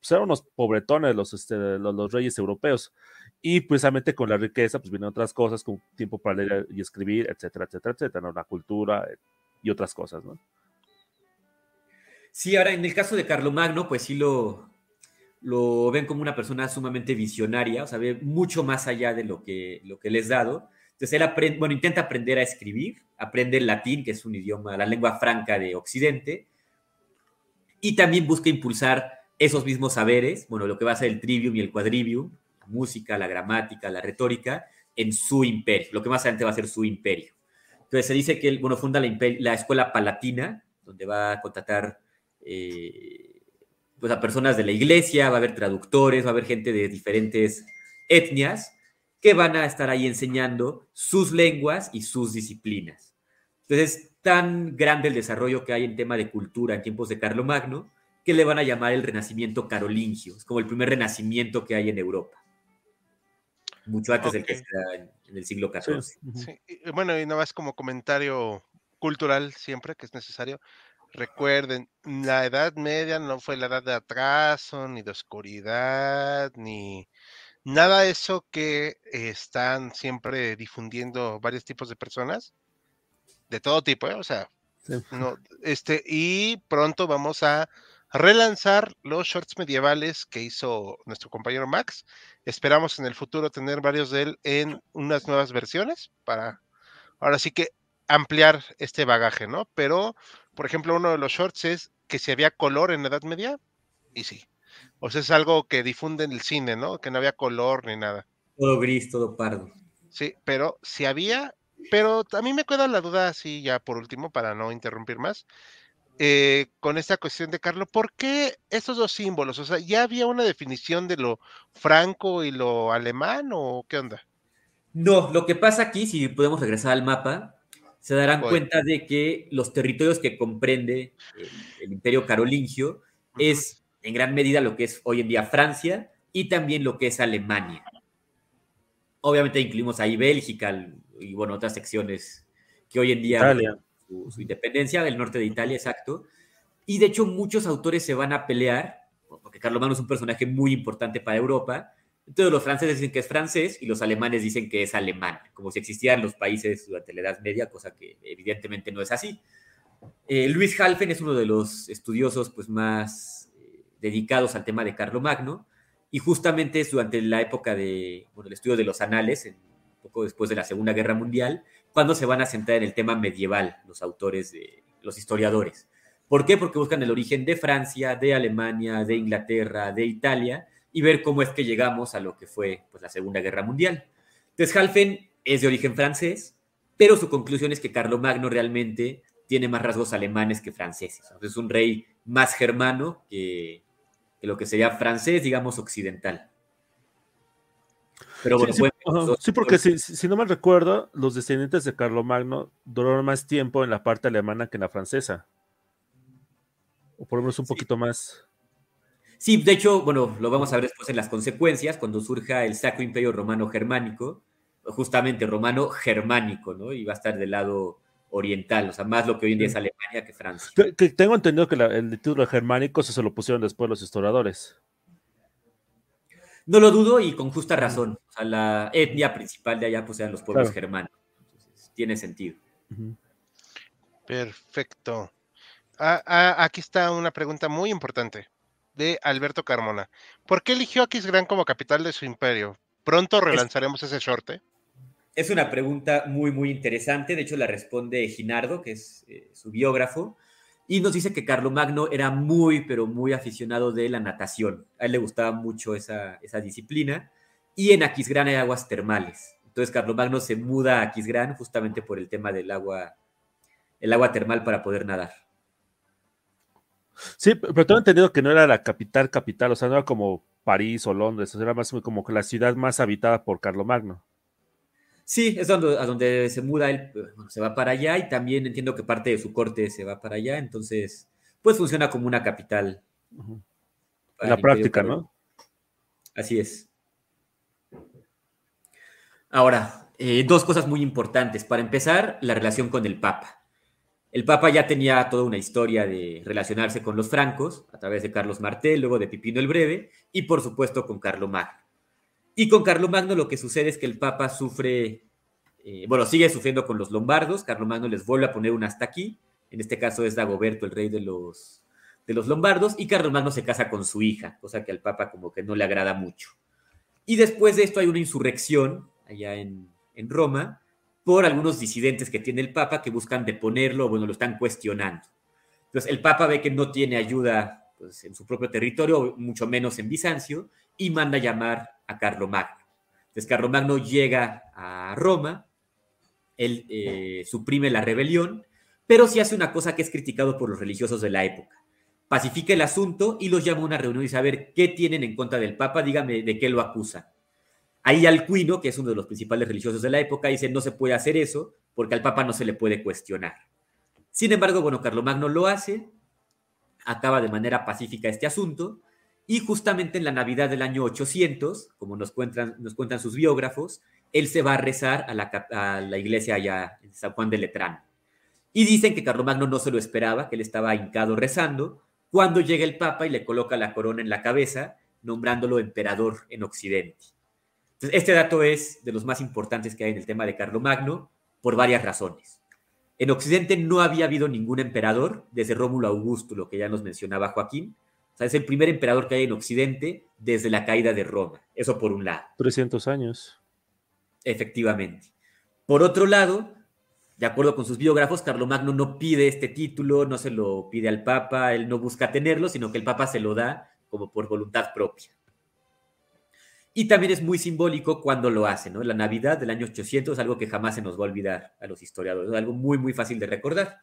pues eran unos pobretones los, este, los, reyes europeos. Y precisamente con la riqueza, pues vienen otras cosas, como tiempo para leer y escribir, etcétera, etcétera, etcétera, la cultura eh, y otras cosas, ¿no? Sí, ahora en el caso de Carlomagno, pues sí lo, lo ven como una persona sumamente visionaria, o sea, ve mucho más allá de lo que, lo que les dado. Entonces él aprende, bueno, intenta aprender a escribir, aprende el latín, que es un idioma, la lengua franca de Occidente, y también busca impulsar esos mismos saberes, bueno, lo que va a ser el trivium y el quadrivium, música, la gramática, la retórica, en su imperio, lo que más adelante va a ser su imperio. Entonces se dice que él, bueno, funda la, la escuela palatina, donde va a contratar eh, pues a personas de la iglesia, va a haber traductores, va a haber gente de diferentes etnias que van a estar ahí enseñando sus lenguas y sus disciplinas. Entonces, tan grande el desarrollo que hay en tema de cultura en tiempos de Carlomagno, que le van a llamar el renacimiento carolingio. Es como el primer renacimiento que hay en Europa. Mucho antes del que se da en, el siglo XIV. Bueno, y nada más como comentario cultural siempre que es necesario. Recuerden, la Edad Media no fue la edad de atraso, ni de oscuridad, ni nada de eso que están siempre difundiendo varios tipos de personas, de todo tipo, ¿eh? o sea, no, este, y pronto vamos a relanzar los shorts medievales que hizo nuestro compañero Max. Esperamos en el futuro tener varios de él en unas nuevas versiones para ahora sí que ampliar este bagaje, ¿no? Pero, por ejemplo, uno de los shorts es que si había color en la Edad Media, y sí. O sea, es algo que difunde en el cine, ¿no? Que no había color ni nada. Todo gris, todo pardo. Sí, pero si había, pero a mí me queda la duda, así ya por último, para no interrumpir más. Eh, con esta cuestión de Carlos, ¿por qué estos dos símbolos? O sea, ¿ya había una definición de lo franco y lo alemán o qué onda? No, lo que pasa aquí, si podemos regresar al mapa, se darán cuenta de que los territorios que comprende el, imperio carolingio es en gran medida lo que es hoy en día Francia y también lo que es Alemania. Obviamente incluimos ahí Bélgica y bueno, otras secciones que hoy en día su, independencia, del norte de Italia, exacto. Y de hecho muchos autores se van a pelear, porque Carlomagno es un personaje muy importante para Europa, entonces los franceses dicen que es francés y los alemanes dicen que es alemán, como si existieran los países durante la Edad Media, cosa que evidentemente no es así. Eh, Luis Halfen es uno de los estudiosos pues, más eh, dedicados al tema de Carlomagno y justamente es durante la época de, bueno, el estudio de los anales, poco después de la Segunda Guerra Mundial, cuando se van a centrar en el tema medieval los autores, de, los historiadores. ¿Por qué? Porque buscan el origen de Francia, de Alemania, de Inglaterra, de Italia, y ver cómo es que llegamos a lo que fue pues, la Segunda Guerra Mundial. Entonces, Halfen es de origen francés, pero su conclusión es que Carlomagno realmente tiene más rasgos alemanes que franceses. Es un rey más germano que, lo que sería francés, digamos, occidental. Pero bueno, sí, porque si, no me recuerdo, los descendientes de Carlomagno duraron más tiempo en la parte alemana que en la francesa. O por lo menos un poquito más. Sí, de hecho, bueno, lo vamos a ver después en las consecuencias, cuando surja el Sacro Imperio Romano Germánico, justamente romano germánico, ¿no? Y va a estar del lado oriental, o sea, más lo que hoy en día es Alemania que Francia. tengo entendido que el título germánico se lo pusieron después los historiadores. No lo dudo y con justa razón. O sea, la etnia principal de allá pues eran los pueblos germanos. tiene sentido. Perfecto. Ah, ah, aquí está una pregunta muy importante de Alberto Carmona. ¿Por qué eligió a Aquisgrán como capital de su imperio? ¿Pronto relanzaremos ese short? Es una pregunta muy, muy interesante. De hecho, la responde Ginardo, que es eh, su biógrafo, y nos dice que Carlomagno era muy, pero muy aficionado de la natación. A él le gustaba mucho esa, disciplina. Y en Aquisgrán hay aguas termales. Entonces, Carlomagno se muda a Aquisgrán justamente por el tema del agua, el agua termal para poder nadar. Sí, pero tengo entendido que no era la capital capital, o sea, no era como París o Londres, era más como la ciudad más habitada por Carlomagno. Sí, es donde, a donde se muda él, se va para allá y también entiendo que parte de su corte se va para allá, entonces, pues funciona como una capital. En la práctica, ¿no? Así es. Ahora, eh, dos cosas muy importantes. Para empezar, la relación con el Papa. El Papa ya tenía toda una historia de relacionarse con los francos, a través de Carlos Martel, luego de Pipino el Breve, y por supuesto con Carlomagno. Y con Carlomagno lo que sucede es que el Papa sufre, eh, bueno, sigue sufriendo con los lombardos, Carlomagno les vuelve a poner un hasta aquí, en este caso es Dagoberto, el rey de los, de los lombardos, y Carlomagno se casa con su hija, cosa que al Papa como que no le agrada mucho. Y después de esto hay una insurrección allá en, en Roma por algunos disidentes que tiene el Papa que buscan deponerlo, bueno, lo están cuestionando. Entonces el Papa ve que no tiene ayuda pues, en su propio territorio, mucho menos en Bizancio, y manda llamar a Carlomagno. Entonces Carlomagno llega a Roma, él eh, suprime la rebelión, pero sí hace una cosa que es criticado por los religiosos de la época. Pacifica el asunto y los llama a una reunión y dice, a ver, ¿qué tienen en contra del Papa? Dígame de qué lo acusan. Ahí Alcuino, que es uno de los principales religiosos de la época, dice, no se puede hacer eso porque al Papa no se le puede cuestionar. Sin embargo, bueno, Carlomagno lo hace, acaba de manera pacífica este asunto, y justamente en la Navidad del año 800, como nos cuentan, nos cuentan sus biógrafos, él se va a rezar a la, iglesia allá en San Juan de Letrán. Y dicen que Carlomagno no se lo esperaba, que él estaba hincado rezando, cuando llega el Papa y le coloca la corona en la cabeza, nombrándolo emperador en Occidente. este dato es de los más importantes que hay en el tema de Carlomagno, por varias razones. En Occidente no había habido ningún emperador desde Rómulo Augusto, lo que ya nos mencionaba Joaquín, sea, es el primer emperador que hay en Occidente desde la caída de Roma. Eso por un lado. 300 años. Efectivamente. Por otro lado, de acuerdo con sus biógrafos, Carlomagno no pide este título, no se lo pide al Papa, él no busca tenerlo, sino que el Papa se lo da como por voluntad propia. Y también es muy simbólico cuando lo hace, ¿no? La Navidad del año 800 es algo que jamás se nos va a olvidar a los historiadores, es algo muy, muy fácil de recordar.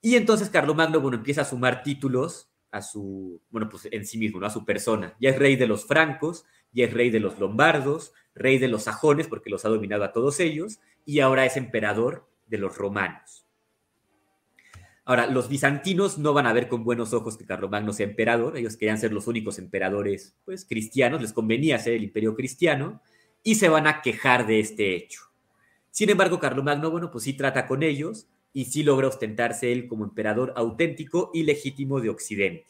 Y entonces Carlomagno, bueno, empieza a sumar títulos a su, bueno, pues en sí mismo, a su persona. Ya es rey de los francos, ya es rey de los lombardos, rey de los sajones, porque los ha dominado a todos ellos, y ahora es emperador de los romanos. Ahora, los bizantinos no van a ver con buenos ojos que Carlomagno sea emperador, ellos querían ser los únicos emperadores pues, cristianos, les convenía ser el imperio cristiano, y se van a quejar de este hecho. Sin embargo, Carlomagno, bueno, pues sí trata con ellos, y sí logra ostentarse él como emperador auténtico y legítimo de Occidente.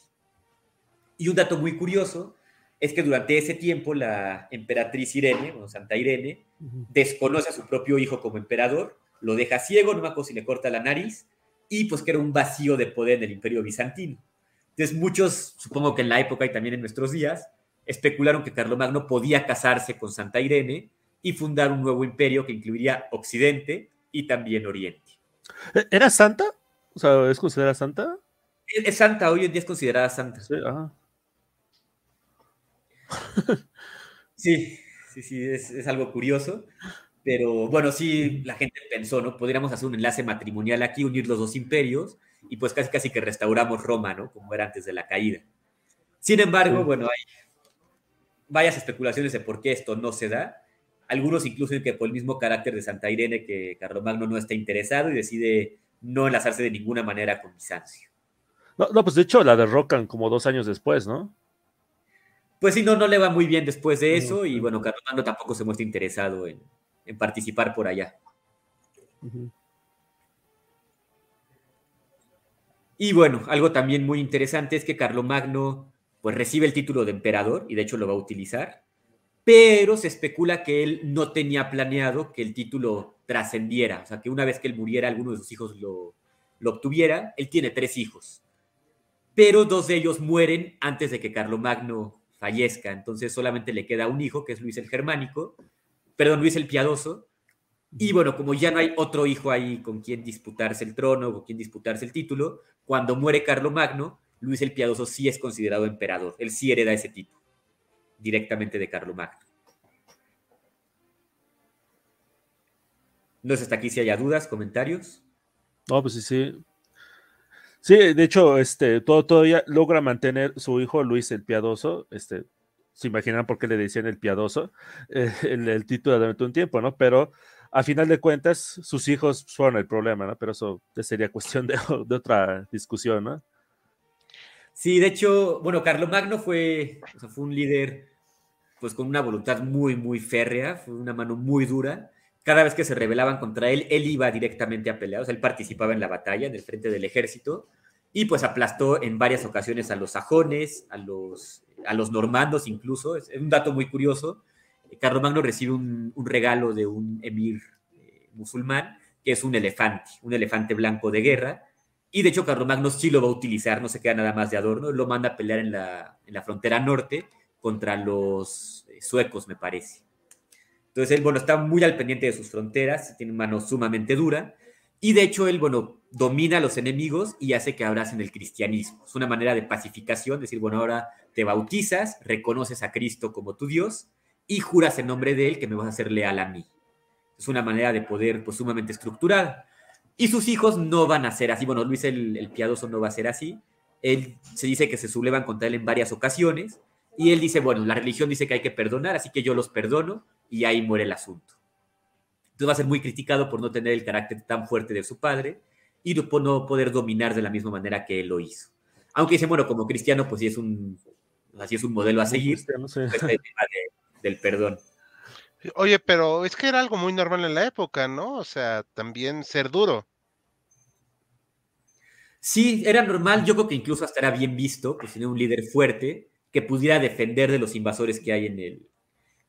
Y un dato muy curioso es que durante ese tiempo la emperatriz Irene, o Santa Irene, desconoce a su propio hijo como emperador, lo deja ciego, no me acuerdo si le corta la nariz, y pues que era un vacío de poder en el imperio bizantino. Entonces muchos, supongo que en la época y también en nuestros días, especularon que Carlomagno podía casarse con Santa Irene y fundar un nuevo imperio que incluiría Occidente y también Oriente. ¿E-, ¿Era santa? O sea, ¿es considerada santa? Es, santa, hoy en día es considerada santa. Sí, sí, sí, sí, es, es, algo curioso. Pero bueno, sí, la gente pensó, ¿no? Podríamos hacer un enlace matrimonial aquí, unir los dos imperios y pues casi casi que restauramos Roma, ¿no? Como era antes de la caída. Sin embargo, bueno, hay varias especulaciones de por qué esto no se da. Algunos incluso que por el mismo carácter de Santa Irene que Carlomagno no está interesado y decide no enlazarse de ninguna manera con Bizancio. No, no, pues de hecho la derrocan como dos años después, ¿no? Pues sí, no, no le va muy bien después de eso y bueno, Carlomagno tampoco se muestra interesado en, participar por allá. Y bueno, algo también muy interesante es que Carlomagno pues recibe el título de emperador y de hecho lo va a utilizar, pero se especula que él no tenía planeado que el título trascendiera, o sea, que una vez que él muriera, alguno de sus hijos lo, lo obtuviera. Él tiene tres hijos, pero dos de ellos mueren antes de que Carlomagno fallezca, entonces solamente le queda un hijo, que es Luis el Germánico, perdón, Luis el Piadoso, y bueno, como ya no hay otro hijo ahí con quien disputarse el trono, con quien disputarse el título, cuando muere Carlomagno, Luis el Piadoso sí es considerado emperador. Él sí hereda ese título directamente de Carlomagno. No sé hasta aquí si haya dudas, comentarios. No, pues sí, sí. Sí, de hecho, este, todo, todavía logra mantener su hijo Luis el Piadoso, este, se imaginan por qué le decían el piadoso, eh, el, título durante un tiempo, ¿no? Pero a final de cuentas, sus hijos fueron el problema, ¿no? Pero eso sería cuestión de, de otra discusión, ¿no? Sí, de hecho, bueno, Carlomagno fue, fue un líder pues con una voluntad muy, muy férrea, fue una mano muy dura. Cada vez que se rebelaban contra él, él iba directamente a pelear, o sea, él participaba en la batalla, en el frente del ejército, y pues aplastó en varias ocasiones a los sajones, a los, a los normandos incluso. Es, un dato muy curioso. Carlomagno recibe un, regalo de un emir eh, musulmán, que es un elefante, un elefante blanco de guerra, y de hecho, Carlomagno sí lo va a utilizar, no se queda nada más de adorno, lo manda a pelear en la, en la frontera norte contra los eh, suecos, me parece. Entonces él, bueno, está muy al pendiente de sus fronteras, tiene mano sumamente dura, y de hecho él, bueno, domina a los enemigos y hace que abracen el cristianismo. Es una manera de pacificación, decir, bueno, ahora te bautizas, reconoces a Cristo como tu Dios y juras en nombre de él que me vas a ser leal a mí. Es una manera de poder, pues, sumamente estructurada. Y sus hijos no van a ser así. Bueno, Luis el, piadoso no va a ser así. Él se dice que se sublevan contra él en varias ocasiones. Y él dice, bueno, la religión dice que hay que perdonar, así que yo los perdono y ahí muere el asunto. Entonces va a ser muy criticado por no tener el carácter tan fuerte de su padre y por no poder dominar de la misma manera que él lo hizo. Aunque dice, bueno, como cristiano, pues sí es un, así es un modelo a seguir, sé. Este del perdón. Oye, pero es que era algo muy normal en la época, ¿no? O sea, también ser duro. Sí, era normal. Yo creo que incluso hasta era bien visto, pues tener un líder fuerte que pudiera defender de los invasores que hay en el,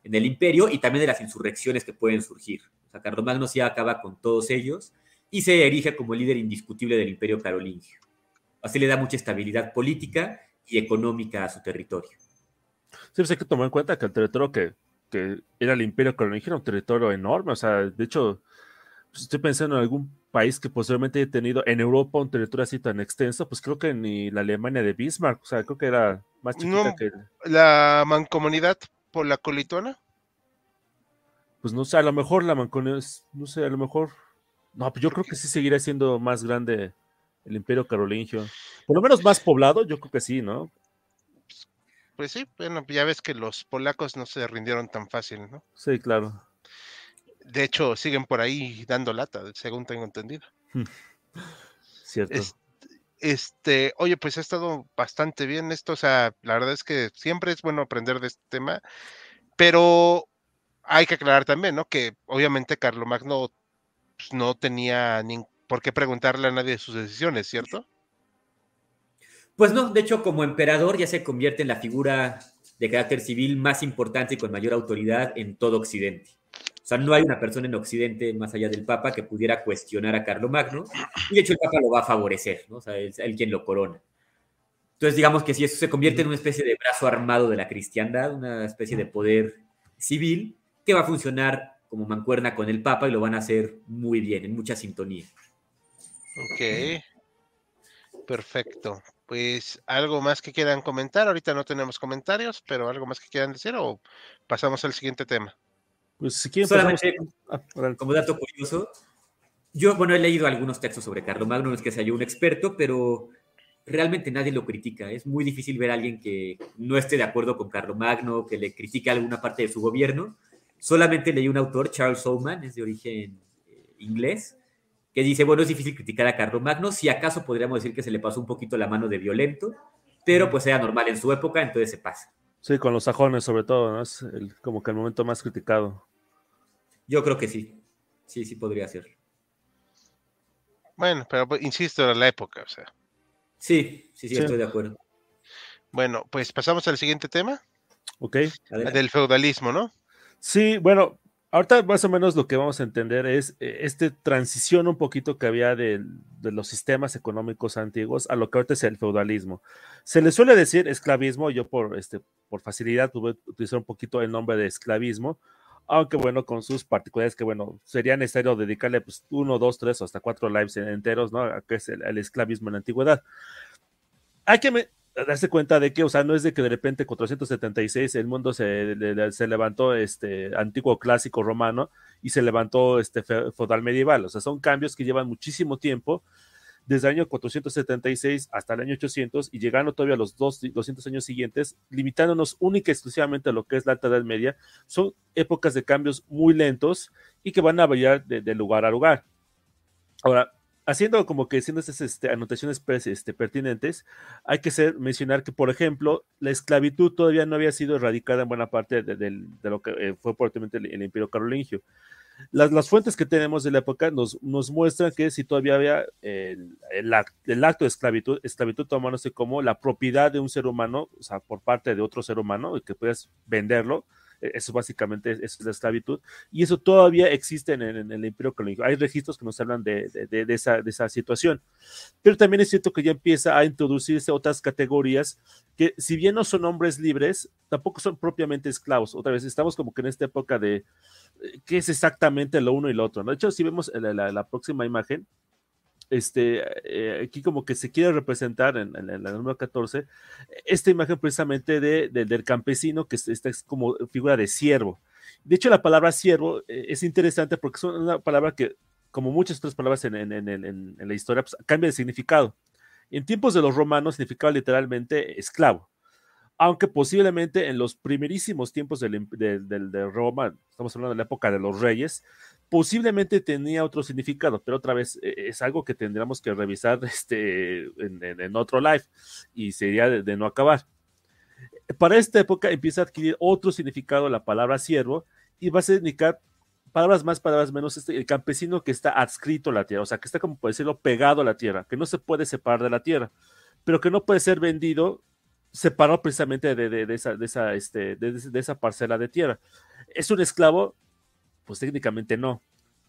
en el imperio y también de las insurrecciones que pueden surgir. O sea, Carlomagno sí acaba con todos ellos y se erige como el líder indiscutible del imperio carolingio. Así le da mucha estabilidad política y económica a su territorio. Sí, pues hay que tomar en cuenta que el territorio que que era el imperio colonial, un territorio enorme, o sea, de hecho, pues, estoy pensando en algún país que posiblemente haya tenido en Europa un territorio así tan extenso, pues creo que ni la Alemania de Bismarck, o sea, creo que era más chiquita que... ¿La mancomunidad polaco-lituana? Pues no sé, a lo mejor la mancomunidad, no sé, a lo mejor... No, pues yo creo que sí seguirá siendo más grande el imperio carolingio. Por lo menos más poblado, yo creo que sí, ¿no? Pues sí, bueno, ya ves que los polacos no se rindieron tan fácil, ¿no? Sí, claro. De hecho, siguen por ahí dando lata, según tengo entendido. Cierto. Este, oye, pues ha estado bastante bien esto, o sea, la verdad es que siempre es bueno aprender de este tema, pero hay que aclarar también, ¿no? Que obviamente Carlomagno pues, no tenía ni por qué preguntarle a nadie de sus decisiones, ¿cierto? Pues no, de hecho, como emperador ya se convierte en la figura de carácter civil más importante y con mayor autoridad en todo Occidente. O sea, no hay una persona en Occidente, más allá del Papa, que pudiera cuestionar a Carlomagno, y de hecho el Papa lo va a favorecer, ¿no? O sea, es él quien lo corona. Entonces, digamos que si eso se convierte en una especie de brazo armado de la cristiandad, una especie de poder civil, que va a funcionar como mancuerna con el Papa y lo van a hacer muy bien, en mucha sintonía. Ok. Perfecto. Pues algo más que quieran comentar. Ahorita no tenemos comentarios, pero algo más que quieran decir o pasamos al siguiente tema. Pues si quieren, Solamente, ah, como dato curioso, yo, bueno, he leído algunos textos sobre Carlomagno, no es que sea yo un experto, pero realmente nadie lo critica. Es muy difícil ver a alguien que no esté de acuerdo con Carlomagno, que le critique alguna parte de su gobierno. Solamente leí un autor, Charles Oman, es de origen eh, inglés, que dice, bueno, es difícil criticar a Carlomagno, si acaso podríamos decir que se le pasó un poquito la mano de violento, pero pues era normal en su época, entonces se pasa. Sí, con los sajones sobre todo, ¿no? Es como que el momento más criticado. Yo creo que sí, sí, sí podría ser. Bueno, pero pues, insisto, era la época, o sea. Sí, sí, sí, estoy de acuerdo. Bueno, pues pasamos al siguiente tema. Ok. Del feudalismo, ¿no? Sí, bueno, ahorita más o menos lo que vamos a entender es eh, esta transición un poquito que había de, los sistemas económicos antiguos a lo que ahorita es el feudalismo. Se le suele decir esclavismo, yo por, este, por facilidad tuve utilizar un poquito el nombre de esclavismo, aunque bueno, con sus particularidades que bueno, sería necesario dedicarle pues uno, dos, tres o hasta cuatro lives enteros, ¿no? A que es el, esclavismo en la antigüedad. Hay que darse cuenta de que, o sea, no es de que de repente 476 el mundo se, se levantó este antiguo clásico romano y se levantó este feudal medieval, o sea, son cambios que llevan muchísimo tiempo desde el año 476 hasta el año 800 y llegando todavía a los dos, 200 años siguientes, limitándonos única y exclusivamente a lo que es la Alta Edad Media, son épocas de cambios muy lentos y que van a variar de, lugar a lugar. Ahora, haciendo como que haciendo esas este, anotaciones este, pertinentes, hay que ser, mencionar que, por ejemplo, la esclavitud todavía no había sido erradicada en buena parte de, lo que eh, fue probablemente el, el, Imperio Carolingio. Las, fuentes que tenemos de la época nos, muestran que si todavía había el, acto de esclavitud, esclavitud tomándose como la propiedad de un ser humano, o sea, por parte de otro ser humano, que puedes venderlo, eso básicamente es, la esclavitud, y eso todavía existe en, el Imperio Colónico. Hay registros que nos hablan de, de, de, esa, de esa situación, pero también es cierto que ya empieza a introducirse otras categorías que, si bien no son hombres libres, tampoco son propiamente esclavos. Otra vez, estamos como que en esta época de qué es exactamente lo uno y lo otro. ¿no? De hecho, si vemos la, próxima imagen, este, eh, aquí como que se quiere representar en, la número 14, esta imagen precisamente de, del campesino, que esta es como figura de siervo. De hecho, la palabra siervo eh, es interesante porque es una palabra que, como muchas otras palabras en, la historia, pues, cambia de significado. En tiempos de los romanos significaba literalmente esclavo aunque posiblemente en los primerísimos tiempos de, Roma, estamos hablando de la época de los reyes, posiblemente tenía otro significado, pero otra vez e, es algo que tendríamos que revisar este, en, otro live y sería de, no acabar. Para esta época empieza a adquirir otro significado la palabra siervo y va a significar palabras más, palabras menos, este, el campesino que está adscrito a la tierra, o sea, que está como por decirlo pegado a la tierra, que no se puede separar de la tierra, pero que no puede ser vendido separado precisamente este, de, esa parcela de tierra. ¿Es un esclavo? Pues técnicamente no.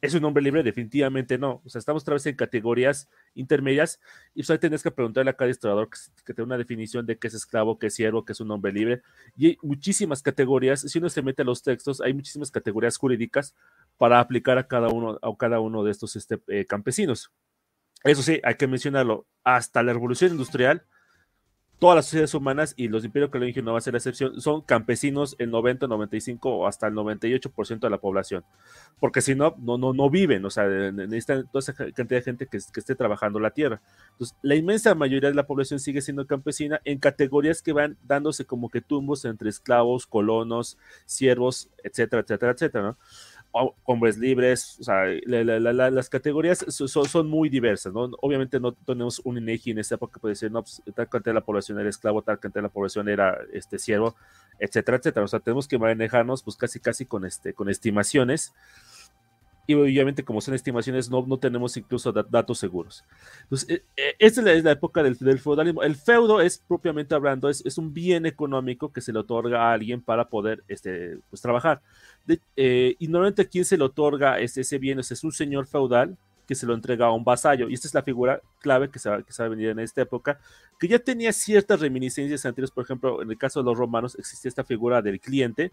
¿Es un hombre libre? Definitivamente no. O sea, estamos otra vez en categorías intermedias y pues ahí tienes que preguntarle a cada historiador que, que tenga una definición de qué es esclavo, qué es siervo, qué es un hombre libre. Y hay muchísimas categorías. Si uno se mete a los textos, hay muchísimas categorías jurídicas para aplicar a cada uno, a cada uno de estos este, eh, campesinos. Eso sí, hay que mencionarlo. Hasta la revolución industrial, todas las sociedades humanas y los imperios carolingios no va a ser la excepción, son campesinos el 90, 95 o hasta el 98% de la población, porque si no, no, no, no viven, o sea, necesitan toda esa cantidad de gente que, que, esté trabajando la tierra. Entonces, la inmensa mayoría de la población sigue siendo campesina en categorías que van dándose como que tumbos entre esclavos, colonos, siervos, etcétera, etcétera, etcétera, ¿no? Hombres libres, o sea, las categorías son, muy diversas, ¿no? Obviamente no tenemos un INEGI en esta época que puede decir, no, pues, tal cantidad de la población era esclavo, tal cantidad de la población era este siervo, etcétera, etcétera. O sea, tenemos que manejarnos pues casi casi con este con estimaciones y obviamente como son estimaciones no, no tenemos incluso datos seguros. Entonces, eh, eh, esta es la, época del, feudalismo. El feudo es propiamente hablando, es, es, un bien económico que se le otorga a alguien para poder este, pues, trabajar. Eh, y normalmente a quien se le otorga ese, ese bien es, un señor feudal que se lo entrega a un vasallo. Y esta es la figura clave que se, que se va a venir en esta época, que ya tenía ciertas reminiscencias anteriores. Por ejemplo, en el caso de los romanos existía esta figura del cliente,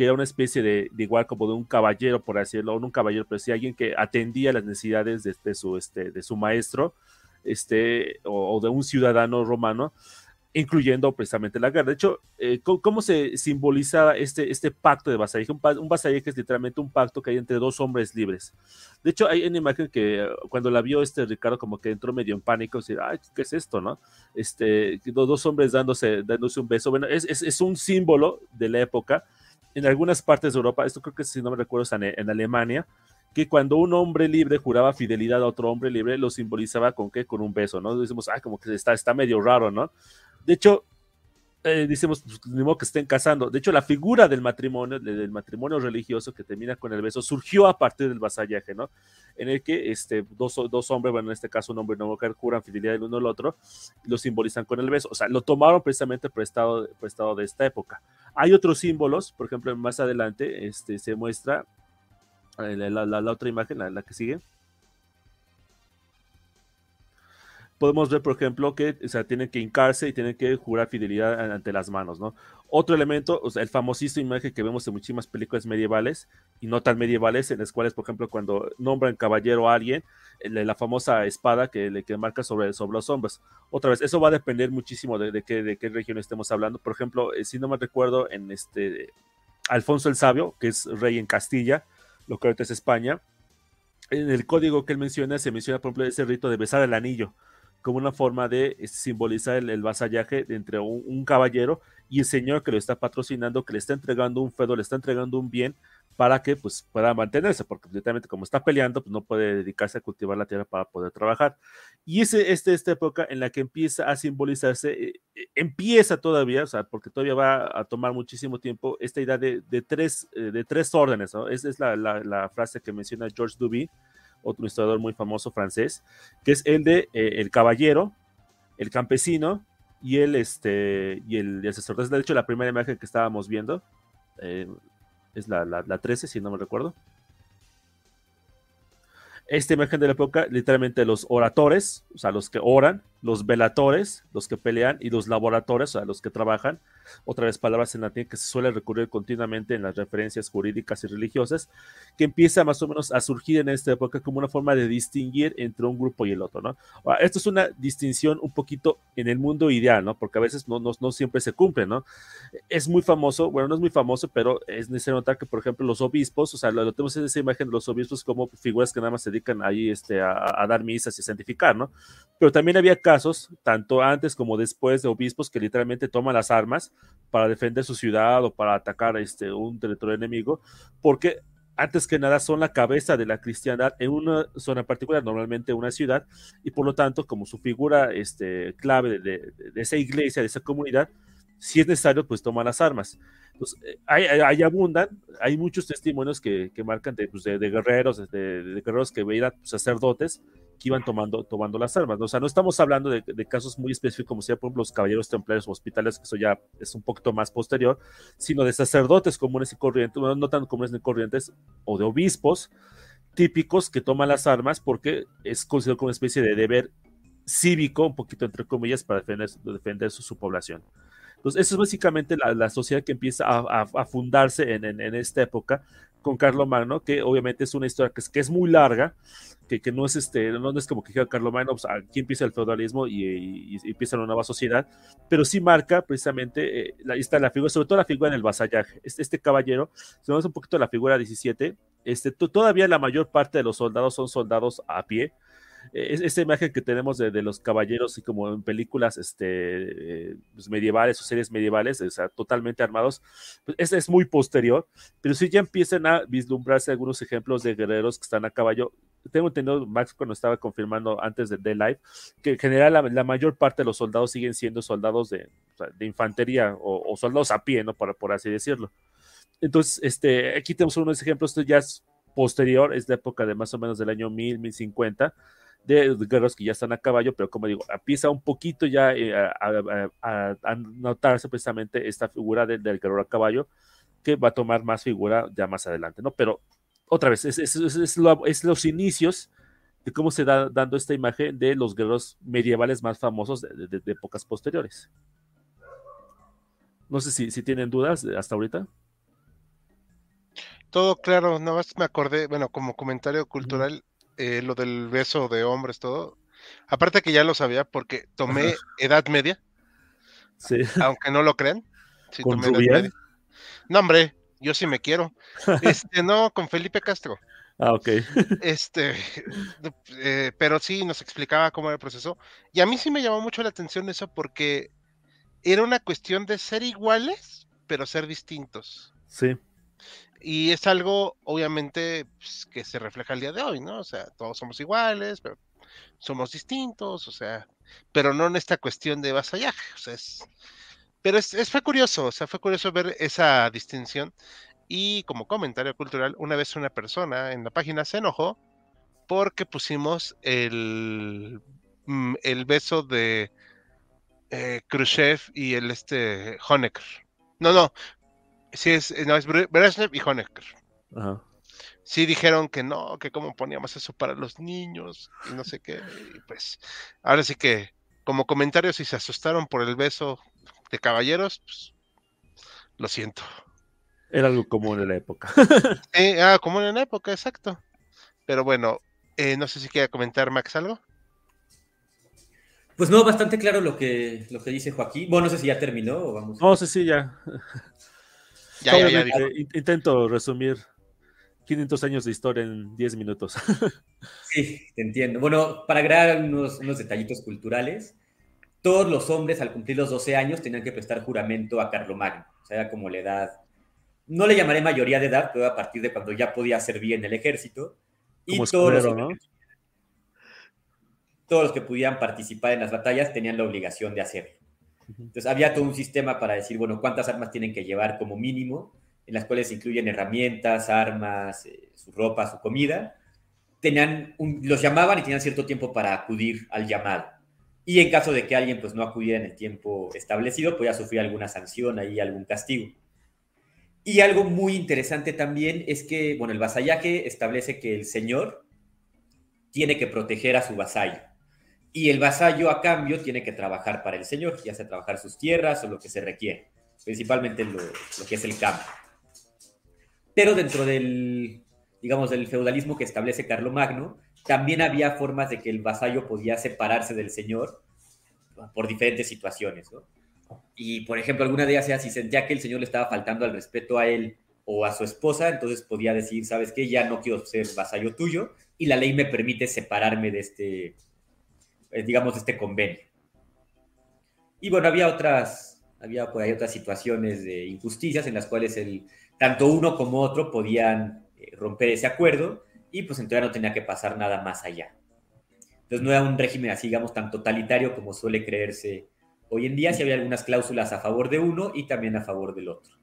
que era una especie de, igual como de un caballero, por así decirlo, no un caballero, pero sí alguien que atendía las necesidades de, su, este, de su maestro este, o, de un ciudadano romano, incluyendo precisamente la guerra. De hecho, eh, ¿cómo, se simboliza este, este pacto de vasallaje? Un, un, vasallaje es literalmente un pacto que hay entre dos hombres libres. De hecho, hay una imagen que cuando la vio este Ricardo como que entró medio en pánico, decir, ay, ¿qué es esto, no? Este, dos hombres dándose, dándose un beso. Bueno, es, es, es un símbolo de la época. En algunas partes de Europa, esto creo que si no me recuerdo es en, Alemania, que cuando un hombre libre juraba fidelidad a otro hombre libre, lo simbolizaba con qué? Con un beso, ¿no? Decimos, ay, como que está, está medio raro, ¿no? De hecho, eh, pues, ni modo que estén casando. De hecho, la figura del matrimonio, del matrimonio religioso que termina con el beso, surgió a partir del vasallaje, ¿no? En el que este, dos, dos hombres, bueno, en este caso un hombre y una mujer, juran fidelidad el uno al otro lo simbolizan con el beso. O sea, lo tomaron precisamente prestado, prestado de esta época. Hay otros símbolos, por ejemplo, más adelante este, se muestra eh, la, la, otra imagen, la que sigue podemos ver, por ejemplo, que o sea, tienen que hincarse y tienen que jurar fidelidad ante las manos, ¿no? Otro elemento, o sea, el famosísimo imagen que vemos en muchísimas películas medievales y no tan medievales, en las cuales, por ejemplo, cuando nombran caballero a alguien, la famosa espada que le que marca sobre, sobre los hombros. Otra vez, eso va a depender muchísimo de, qué, de qué región estemos hablando. Por ejemplo, eh, si no me recuerdo, en este Alfonso el Sabio, que es rey en Castilla, lo que ahorita es España, en el código que él menciona, se menciona, por ejemplo, ese rito de besar el anillo como una forma de eh, simbolizar el, vasallaje entre un, caballero y el señor que lo está patrocinando, que le está entregando un feudo, le está entregando un bien para que pues pueda mantenerse, porque literalmente como está peleando, pues no puede dedicarse a cultivar la tierra para poder trabajar. Y es este, esta época en la que empieza a simbolizarse, eh, eh, empieza todavía, o sea, porque todavía va a tomar muchísimo tiempo, esta idea de, tres, de tres órdenes. Esa es la, la frase que menciona George Duby, otro historiador muy famoso francés, que es el de eh, el caballero, el campesino y el, este, y el. De hecho, la primera imagen que estábamos viendo eh, es la, la, la 13, si no me recuerdo esta imagen de la época, literalmente los oradores, o sea, los que oran, los velatores, los que pelean, y los laboradores, o sea, los que trabajan, otra vez palabras en latín que se suele recurrir continuamente en las referencias jurídicas y religiosas, que empieza más o menos a surgir en esta época como una forma de distinguir entre un grupo y el otro, ¿no? esto es una distinción un poquito en el mundo ideal, ¿no? Porque a veces no, no, no siempre se cumple, ¿no? Es muy famoso, bueno, no es muy famoso, pero es necesario notar que, por ejemplo, los obispos, o sea, lo, tenemos en esa imagen de los obispos como figuras que nada más se dedican ahí este, a, a dar misas y santificar, ¿no? Pero también había casos, tanto antes como después, de obispos que literalmente toman las armas para defender su ciudad o para atacar este, un territorio enemigo, porque antes que nada son la cabeza de la cristiandad en una zona particular, normalmente una ciudad, y por lo tanto, como su figura este, clave de, esa iglesia, de esa comunidad, si es necesario, pues toma las armas. Pues, hay, abundan, hay muchos testimonios que, marcan pues, de, guerreros, de, guerreros que veían sacerdotes que iban tomando, tomando las armas. O sea, no estamos hablando de, casos muy específicos como sea, por ejemplo, los caballeros templarios o hospitales, que eso ya es un poquito más posterior, sino de sacerdotes comunes y corrientes, no tan comunes ni corrientes, o de obispos típicos que toman las armas porque es considerado como una especie de deber cívico, un poquito entre comillas, para defender, defender su población. Entonces, eso es básicamente la, sociedad que empieza a, fundarse en, esta época con Carlos Magno, que obviamente es una historia que es, que es muy larga, que, que, no es este, no es como que Carlos Magno, pues, aquí empieza el feudalismo y, empieza una nueva sociedad, pero sí marca precisamente, eh, la, está la figura, sobre todo la figura del vasallaje. Este, este caballero, si vemos un poquito la figura 17, este, todavía la mayor parte de los soldados son soldados a pie, esa imagen que tenemos de, los caballeros, y como en películas este, eh, medievales o series medievales, o sea, totalmente armados, pues esa es muy posterior, pero si ya empiezan a vislumbrarse algunos ejemplos de guerreros que están a caballo. Tengo entendido, Max, cuando estaba confirmando antes de The Live, que en general la, mayor parte de los soldados siguen siendo soldados de, de infantería o, soldados a pie, ¿no? Por, por así decirlo. Entonces, este, aquí tenemos unos ejemplos, esto ya es posterior, es de época de más o menos del año 1000, 1050, de guerreros que ya están a caballo, pero como digo, empieza un poquito ya eh, a, notarse precisamente esta figura del guerrero a caballo, que va a tomar más figura ya más adelante, ¿no? Pero otra vez, es, es, los inicios de cómo se da dando esta imagen de los guerreros medievales más famosos de, épocas posteriores. No sé si, si tienen dudas hasta ahorita. Todo claro, nada más me acordé, bueno, como comentario cultural, eh, lo del beso de hombres, todo. Aparte que ya lo sabía porque tomé Edad Media. Sí. Aunque no lo crean. Sí, ¿Con tomé No, hombre, yo sí me quiero. Este, no, con Felipe Castro. Ah, ok. Este, eh, pero sí nos explicaba cómo era el proceso. Y a mí sí me llamó mucho la atención eso porque era una cuestión de ser iguales, pero ser distintos. Sí. Y es algo, obviamente, pues, que se refleja el día de hoy, ¿no? O sea, todos somos iguales, pero somos distintos, o sea, pero no en esta cuestión de vasallaje, o sea, es, pero es, fue curioso, o sea, fue curioso ver esa distinción. Y como comentario cultural, una vez una persona en la página se enojó porque pusimos el, mm, el beso de eh, Khrushchev y el este Honecker. No, no, sí es, no, es Brezhnev y Honecker. Ajá. Sí dijeron que no, que cómo poníamos eso para los niños y no sé qué. Y pues ahora sí que como comentario si se asustaron por el beso de caballeros, pues lo siento. Era algo común en la época. eh, ah, común en la época, exacto. Pero bueno, eh, no sé si quiere comentar Max algo. Pues no, bastante claro lo que, lo que dice Joaquín. Bueno, no sé si ya terminó o vamos. No sé si ya. Ya, ya, ya intento resumir 500 años de historia en 10 minutos. sí, te entiendo. Bueno, para agregar unos, unos detallitos culturales, todos los hombres al cumplir los 12 años tenían que prestar juramento a Carlomagno, o sea, como la edad, no le llamaré mayoría de edad, pero a partir de cuando ya podía servir en el ejército. Y todos, los que, todos los que pudieran participar en las batallas tenían la obligación de hacerlo. Entonces había todo un sistema para decir, bueno, cuántas armas tienen que llevar como mínimo, en las cuales incluyen herramientas, armas, eh, su ropa, su comida. Tenían los llamaban y tenían cierto tiempo para acudir al llamado y en caso de que alguien pues, no acudiera en el tiempo establecido, podía sufrir alguna sanción ahí, algún castigo. Y algo muy interesante también es que, bueno, el vasallaje establece que el señor tiene que proteger a su vasallo. Y el vasallo, a cambio, tiene que trabajar para el señor, ya sea trabajar sus tierras o lo que se requiere, principalmente lo, que es el campo. Pero dentro del, digamos, del feudalismo que establece Carlomagno, también había formas de que el vasallo podía separarse del señor por diferentes situaciones. Y, por ejemplo, alguna de ellas si sentía que el señor le estaba faltando al respeto a él o a su esposa, entonces podía decir, ¿sabes qué? Ya no quiero ser vasallo tuyo y la ley me permite separarme de este, digamos, de este convenio. Y bueno, había otras, había por ahí otras situaciones de injusticias en las cuales el, tanto uno como otro podían eh, romper ese acuerdo y pues en teoría no tenía que pasar nada más allá. Entonces no era un régimen así, digamos, tan totalitario como suele creerse hoy en día, si había algunas cláusulas a favor de uno y también a favor del otro.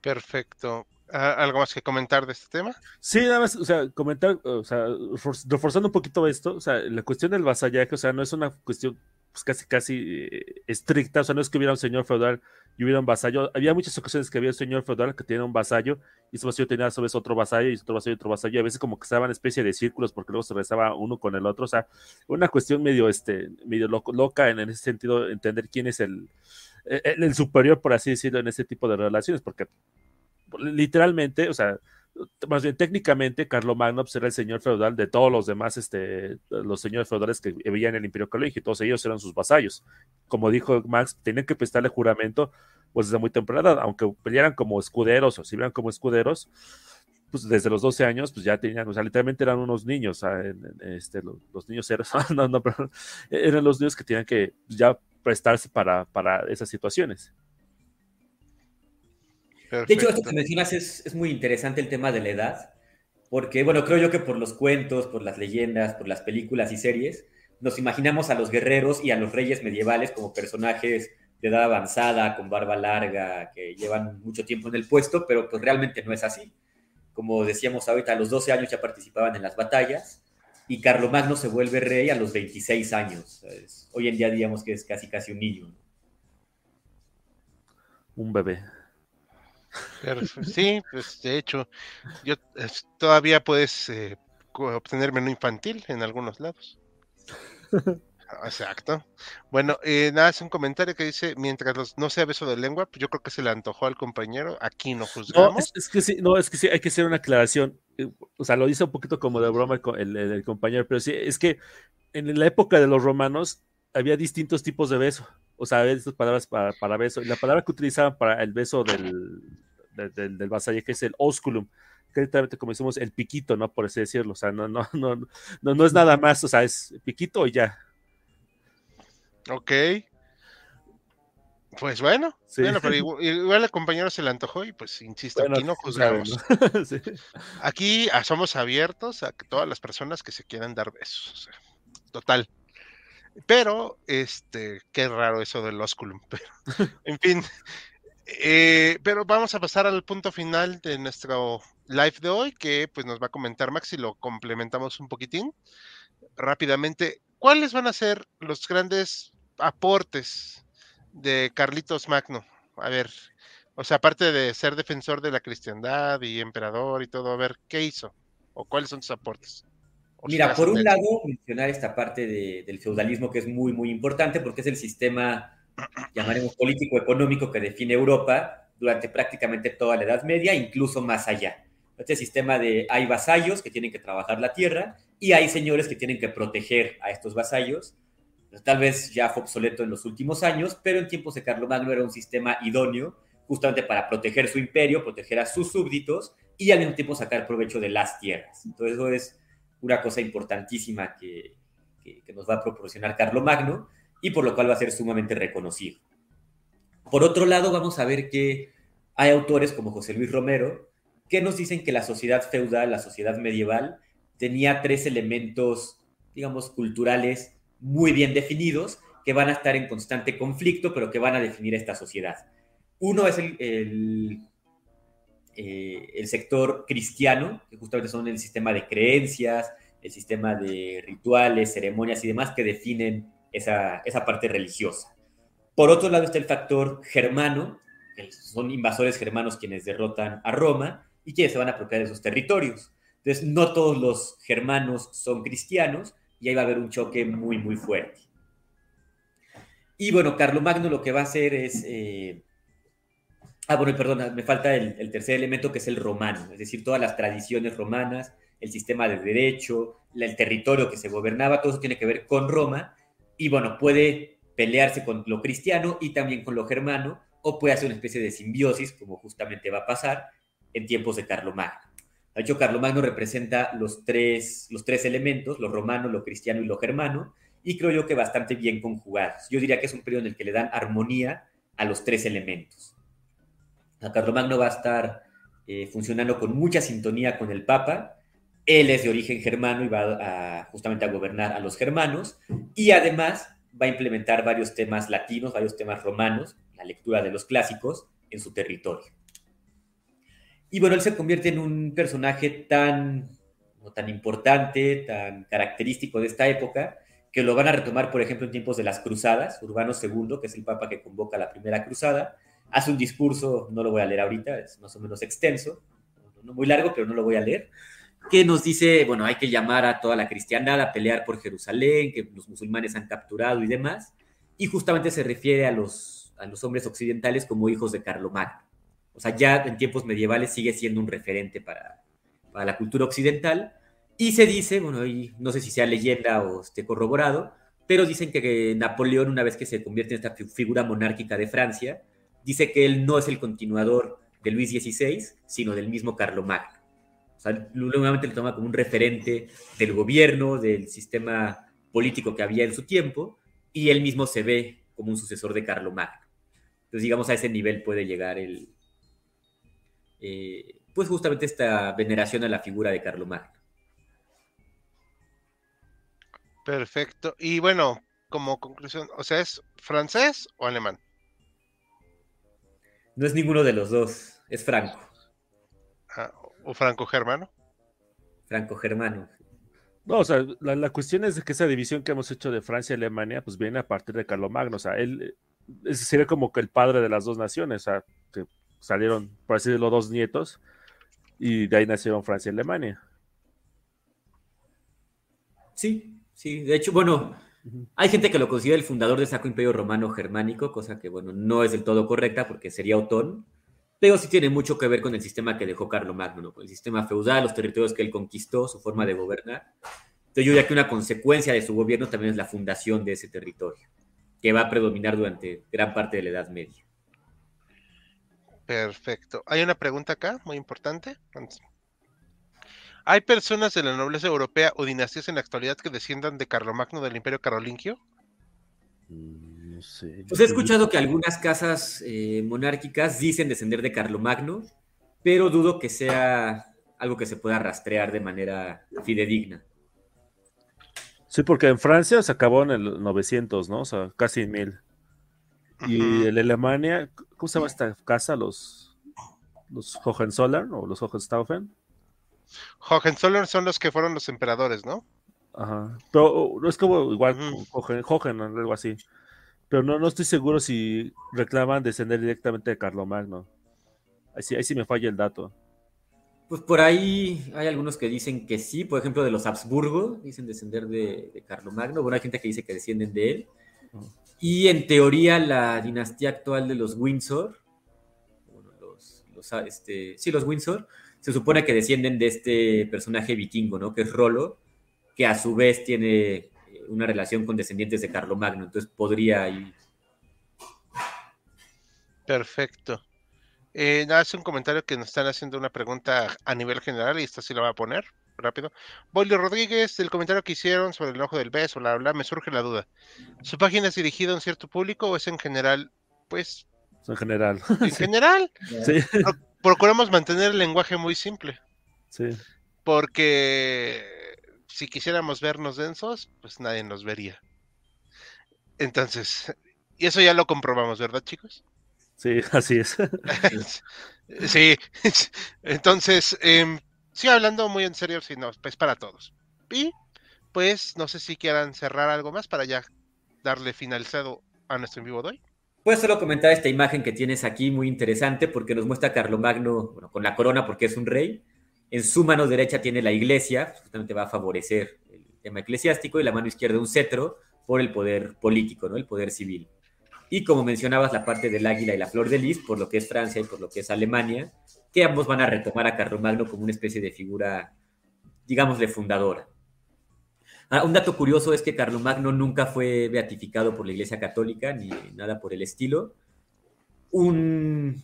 Perfecto. ¿Algo más que comentar de este tema? Sí, nada más, o sea, comentar, o sea, reforzando un poquito esto, o sea, la cuestión del vasallaje, o sea, no es una cuestión pues, casi, casi eh, estricta, o sea, no es que hubiera un señor feudal y hubiera un vasallo. Había muchas ocasiones que había un señor feudal que tenía un vasallo y ese vasallo tenía a su vez otro vasallo y otro vasallo y otro vasallo. Y a veces como que estaban especie de círculos porque luego se rezaba uno con el otro. O sea, una cuestión medio, este, medio loca en, ese sentido, entender quién es el, el, el superior, por así decirlo, en ese tipo de relaciones, porque literalmente, o sea, más bien técnicamente, Carlomagno pues, era el señor feudal de todos los demás, este, los señores feudales que vivían en el Imperio Colegio, y todos ellos eran sus vasallos. Como dijo Max, tenían que prestarle juramento pues desde muy temprana aunque pelearan como escuderos o sirvieran como escuderos, pues desde los 12 años, pues ya tenían, o sea, literalmente eran unos niños, este, los, niños eran, eran los niños que tenían que ya prestarse para, para esas situaciones. De hecho, esto que mencionas es, es muy interesante el tema de la edad, porque, bueno, creo yo que por los cuentos, por las leyendas, por las películas y series, nos imaginamos a los guerreros y a los reyes medievales como personajes de edad avanzada, con barba larga, que llevan mucho tiempo en el puesto, pero pues realmente no es así. Como decíamos ahorita, a los 12 años ya participaban en las batallas y Carlomagno se vuelve rey a los 26 años. Hoy en día diríamos que es casi casi un niño. Un bebé. Sí, pues de hecho, yo todavía puedes eh, obtener menú infantil en algunos lados. Exacto. Bueno, eh, nada, es un comentario que dice, mientras no sea beso de lengua, pues yo creo que se le antojó al compañero, aquí no juzgamos. No, es, que sí, no, es que sí, hay que hacer una aclaración. Eh, o sea, lo dice un poquito como de broma el, compañero, pero sí, es que en la época de los romanos había distintos tipos de beso. O sea, había estas palabras para, para beso. Y la palabra que utilizaban para el beso del, del, del vasallaje es el osculum directamente como decimos el piquito, ¿no? Por así decirlo, o sea, no, no, no, no, no es nada más, o sea, es piquito y ya. Ok. Pues bueno, bueno pero igual, el compañero se le antojó y pues insisto, aquí no juzgamos. Aquí ah, somos abiertos a todas las personas que se quieran dar besos. total. Pero, este, qué raro eso del osculum. Pero, en fin, eh, pero vamos a pasar al punto final de nuestro live de hoy, que pues nos va a comentar Max y lo complementamos un poquitín rápidamente. ¿Cuáles van a ser los grandes aportes de Carlitos Magno? A ver, o sea, aparte de ser defensor de la cristiandad y emperador y todo, a ver, ¿qué hizo? ¿O cuáles son sus aportes? Mira, por un lado, mencionar esta parte del feudalismo que es muy, muy importante porque es el sistema, llamaremos político-económico que define Europa durante prácticamente toda la Edad Media, incluso más allá. Este sistema de hay vasallos que tienen que trabajar la tierra y hay señores que tienen que proteger a estos vasallos Tal vez ya fue obsoleto en los últimos años, pero en tiempos de Carlomagno era un sistema idóneo justamente para proteger su imperio, proteger a sus súbditos y al mismo tiempo sacar provecho de las tierras. Entonces eso es una cosa importantísima que, que, nos va a proporcionar Carlomagno y por lo cual va a ser sumamente reconocido. Por otro lado, vamos a ver que hay autores como José Luis Romero que nos dicen que la sociedad feudal, la sociedad medieval, tenía tres elementos, digamos, culturales muy bien definidos que van a estar en constante conflicto, pero que van a definir esta sociedad. Uno es el, el, eh, sector cristiano, que justamente son el sistema de creencias, el sistema de rituales, ceremonias y demás que definen esa, esa parte religiosa. Por otro lado está el factor germano, que son invasores germanos quienes derrotan a Roma y quienes se van a apropiar de esos territorios. Entonces, no todos los germanos son cristianos, y ahí va a haber un choque muy, muy fuerte. Y bueno, Carlomagno lo que va a hacer es... Eh, ah, bueno, perdón, me falta el, tercer elemento que es el romano, es decir, todas las tradiciones romanas, el sistema de derecho, el territorio que se gobernaba, todo eso tiene que ver con Roma. Y bueno, puede pelearse con lo cristiano y también con lo germano, o puede hacer una especie de simbiosis, como justamente va a pasar en tiempos de Carlomagno. De hecho, Carlomagno representa los tres, los tres elementos, lo romano, lo cristiano y lo germano, y creo yo que bastante bien conjugados. Yo diría que es un periodo en el que le dan armonía a los tres elementos. A Carlomagno va a estar eh, funcionando con mucha sintonía con el Papa. Él es de origen germano y va justamente a gobernar a los germanos, y además va a implementar varios temas latinos, varios temas romanos, la lectura de los clásicos, en su territorio. Y bueno, él se convierte en un personaje tan, tan importante, tan característico de esta época, que lo van a retomar, por ejemplo, en tiempos de las cruzadas. Urbano II, que es el papa que convoca la primera cruzada, hace un discurso, no lo voy a leer ahorita, es más o menos extenso, muy largo, pero no lo voy a leer, que nos dice, bueno, hay que llamar a toda la cristiandad a pelear por Jerusalén, que los musulmanes han capturado y demás, y justamente se refiere a los, a los hombres occidentales como hijos de Carlomagno. O sea, ya en tiempos medievales sigue siendo un referente para, la cultura occidental. Y se dice, bueno, no sé si sea leyenda o esté corroborado, pero dicen que Napoleón, una vez que se convierte en esta figura monárquica de Francia, dice que él no es el continuador de Luis XVI, sino del mismo Carlomagno. O sea, nuevamente le toma como un referente del gobierno, del sistema político que había en su tiempo, y él mismo se ve como un sucesor de Carlomagno. Entonces, digamos, a ese nivel puede llegar el, eh, pues justamente esta veneración a la figura de Carlomagno. Perfecto. Y bueno, como conclusión, o sea, ¿es francés o alemán? No es ninguno de los dos, es franco. Ah, ¿O franco-germano? Franco-germano. No, o sea, la, cuestión es que esa división que hemos hecho de Francia y Alemania, pues viene a partir de Carlomagno. O sea, él sería como que el padre de las dos naciones. O sea, que salieron, por así decirlo, dos nietos, y de ahí nacieron Francia y Alemania. Sí, sí, de hecho, bueno, Hay gente que lo considera el fundador del Sacro Imperio Romano Germánico, cosa que, bueno, no es del todo correcta porque sería Otón, pero sí tiene mucho que ver con el sistema que dejó Carlomagno, ¿no? Con el sistema feudal, los territorios que él conquistó, su forma de gobernar. Entonces yo diría que una consecuencia de su gobierno también es la fundación de ese territorio, que va a predominar durante gran parte de la Edad Media. Perfecto. Hay una pregunta acá, muy importante. ¿Hay personas de la nobleza europea o dinastías en la actualidad que desciendan de Carlomagno del Imperio Carolingio? Mm, Pues he escuchado que algunas casas eh, monárquicas dicen descender de Carlomagno, pero dudo que sea algo que se pueda rastrear de manera fidedigna. Sí, porque en Francia se acabó en el 900, ¿no? O sea, casi en mil. Y en Alemania, ¿cómo se llama esta casa? Los, los Hohenzollern o los Hohenstaufen. Hohenzollern son los que fueron los emperadores, ¿no? Ajá. Pero no es como igual Hohen, o algo así. Pero no, no estoy seguro si reclaman descender directamente de Carlomagno. Ahí sí, ahí sí me falla el dato. Pues por ahí hay algunos que dicen que sí, por ejemplo de los Habsburgo, dicen descender de, de Carlomagno. Bueno, hay gente que dice que descienden de él. Y en teoría la dinastía actual de los Windsor, los, los, este, sí, los Windsor, se supone que descienden de este personaje vikingo, ¿no? Que es Rolo, que a su vez tiene una relación con descendientes de Carlomagno, entonces podría ir. Perfecto. Eh, nada, es un comentario que nos están haciendo una pregunta a nivel general y esta sí la voy a poner rápido. Bolio Rodríguez, el comentario que hicieron sobre el ojo del beso, la bla, me surge la duda. ¿Su página es dirigida a un cierto público o es en general? Pues. En general. En general. Sí procuramos mantener el lenguaje muy simple. Sí. Porque si quisiéramos vernos densos, pues nadie nos vería. Entonces, y eso ya lo comprobamos, ¿verdad, chicos? Sí, así es. sí, entonces, eh, sí, hablando muy en serio, sí, no, pues para todos. Y, pues, no sé si quieran cerrar algo más para ya darle finalizado a nuestro en vivo de hoy. Puedes solo comentar esta imagen que tienes aquí, muy interesante, porque nos muestra a Carlomagno bueno, con la corona porque es un rey. En su mano derecha tiene la iglesia, justamente va a favorecer el tema eclesiástico, y la mano izquierda un cetro por el poder político, ¿no? el poder civil. Y como mencionabas, la parte del águila y la flor de lis, por lo que es Francia y por lo que es Alemania, que ambos van a retomar a Carlomagno como una especie de figura, digamos, de fundadora. Ah, un dato curioso es que Carlomagno nunca fue beatificado por la Iglesia Católica ni nada por el estilo. Un,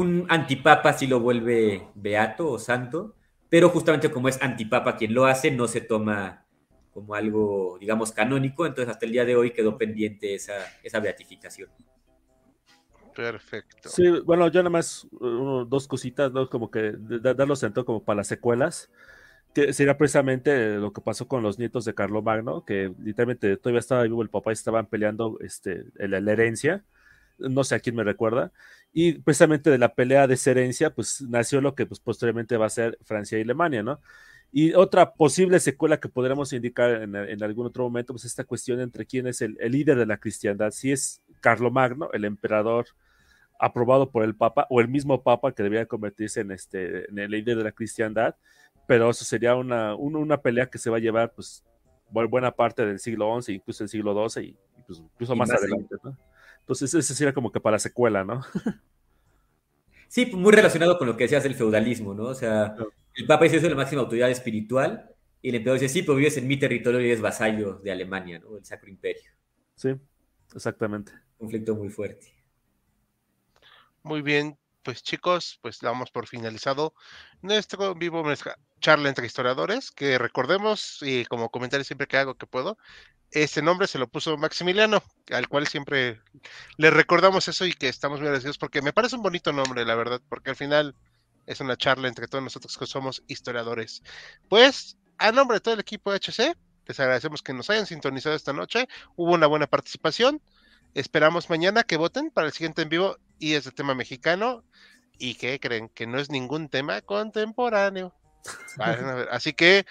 un antipapa sí lo vuelve beato o santo, pero justamente como es antipapa quien lo hace, no se toma como algo, digamos, canónico, entonces hasta el día de hoy quedó pendiente esa, esa beatificación. Perfecto. Sí, bueno, yo nada más dos cositas, ¿no? Como que darlo centro como para las secuelas que sería precisamente lo que pasó con los nietos de Carlo Magno, que literalmente todavía estaba vivo el papá y estaban peleando este, la, herencia, no sé a quién me recuerda, y precisamente de la pelea de esa herencia, pues nació lo que pues, posteriormente va a ser Francia y Alemania, ¿no? Y otra posible secuela que podríamos indicar en, algún otro momento, pues esta cuestión entre quién es el, líder de la cristiandad, si es Carlo Magno, el emperador aprobado por el Papa, o el mismo Papa que debería convertirse en, este, en el líder de la cristiandad, pero eso sería una, una pelea que se va a llevar pues buena parte del siglo XI, incluso el siglo XII y, pues, incluso más, adelante, ¿no? Entonces ese sería como que para secuela, ¿no? Sí, muy relacionado con lo que decías del feudalismo, ¿no? O sea, el Papa dice eso es la máxima autoridad espiritual y el emperador dice, sí, pero vives en mi territorio y eres vasallo de Alemania, ¿no? El Sacro Imperio. Sí, exactamente. Conflicto muy fuerte. Muy bien, pues chicos, pues damos por finalizado nuestro vivo charla entre historiadores, que recordemos, y como comentario siempre que hago que puedo, ese nombre se lo puso Maximiliano, al cual siempre le recordamos eso y que estamos muy agradecidos porque me parece un bonito nombre, la verdad, porque al final es una charla entre todos nosotros que somos historiadores. Pues, a nombre de todo el equipo de HC, les agradecemos que nos hayan sintonizado esta noche, hubo una buena participación. Esperamos mañana que voten para el siguiente en vivo y es de tema mexicano. ¿Y que creen? Que no es ningún tema contemporáneo. Así que,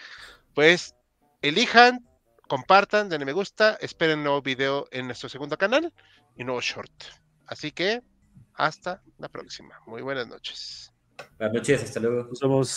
pues, elijan, compartan, denle me gusta, esperen nuevo video en nuestro segundo canal y nuevo short. Así que, hasta la próxima. Muy buenas noches. Buenas noches, hasta luego. Nos vemos.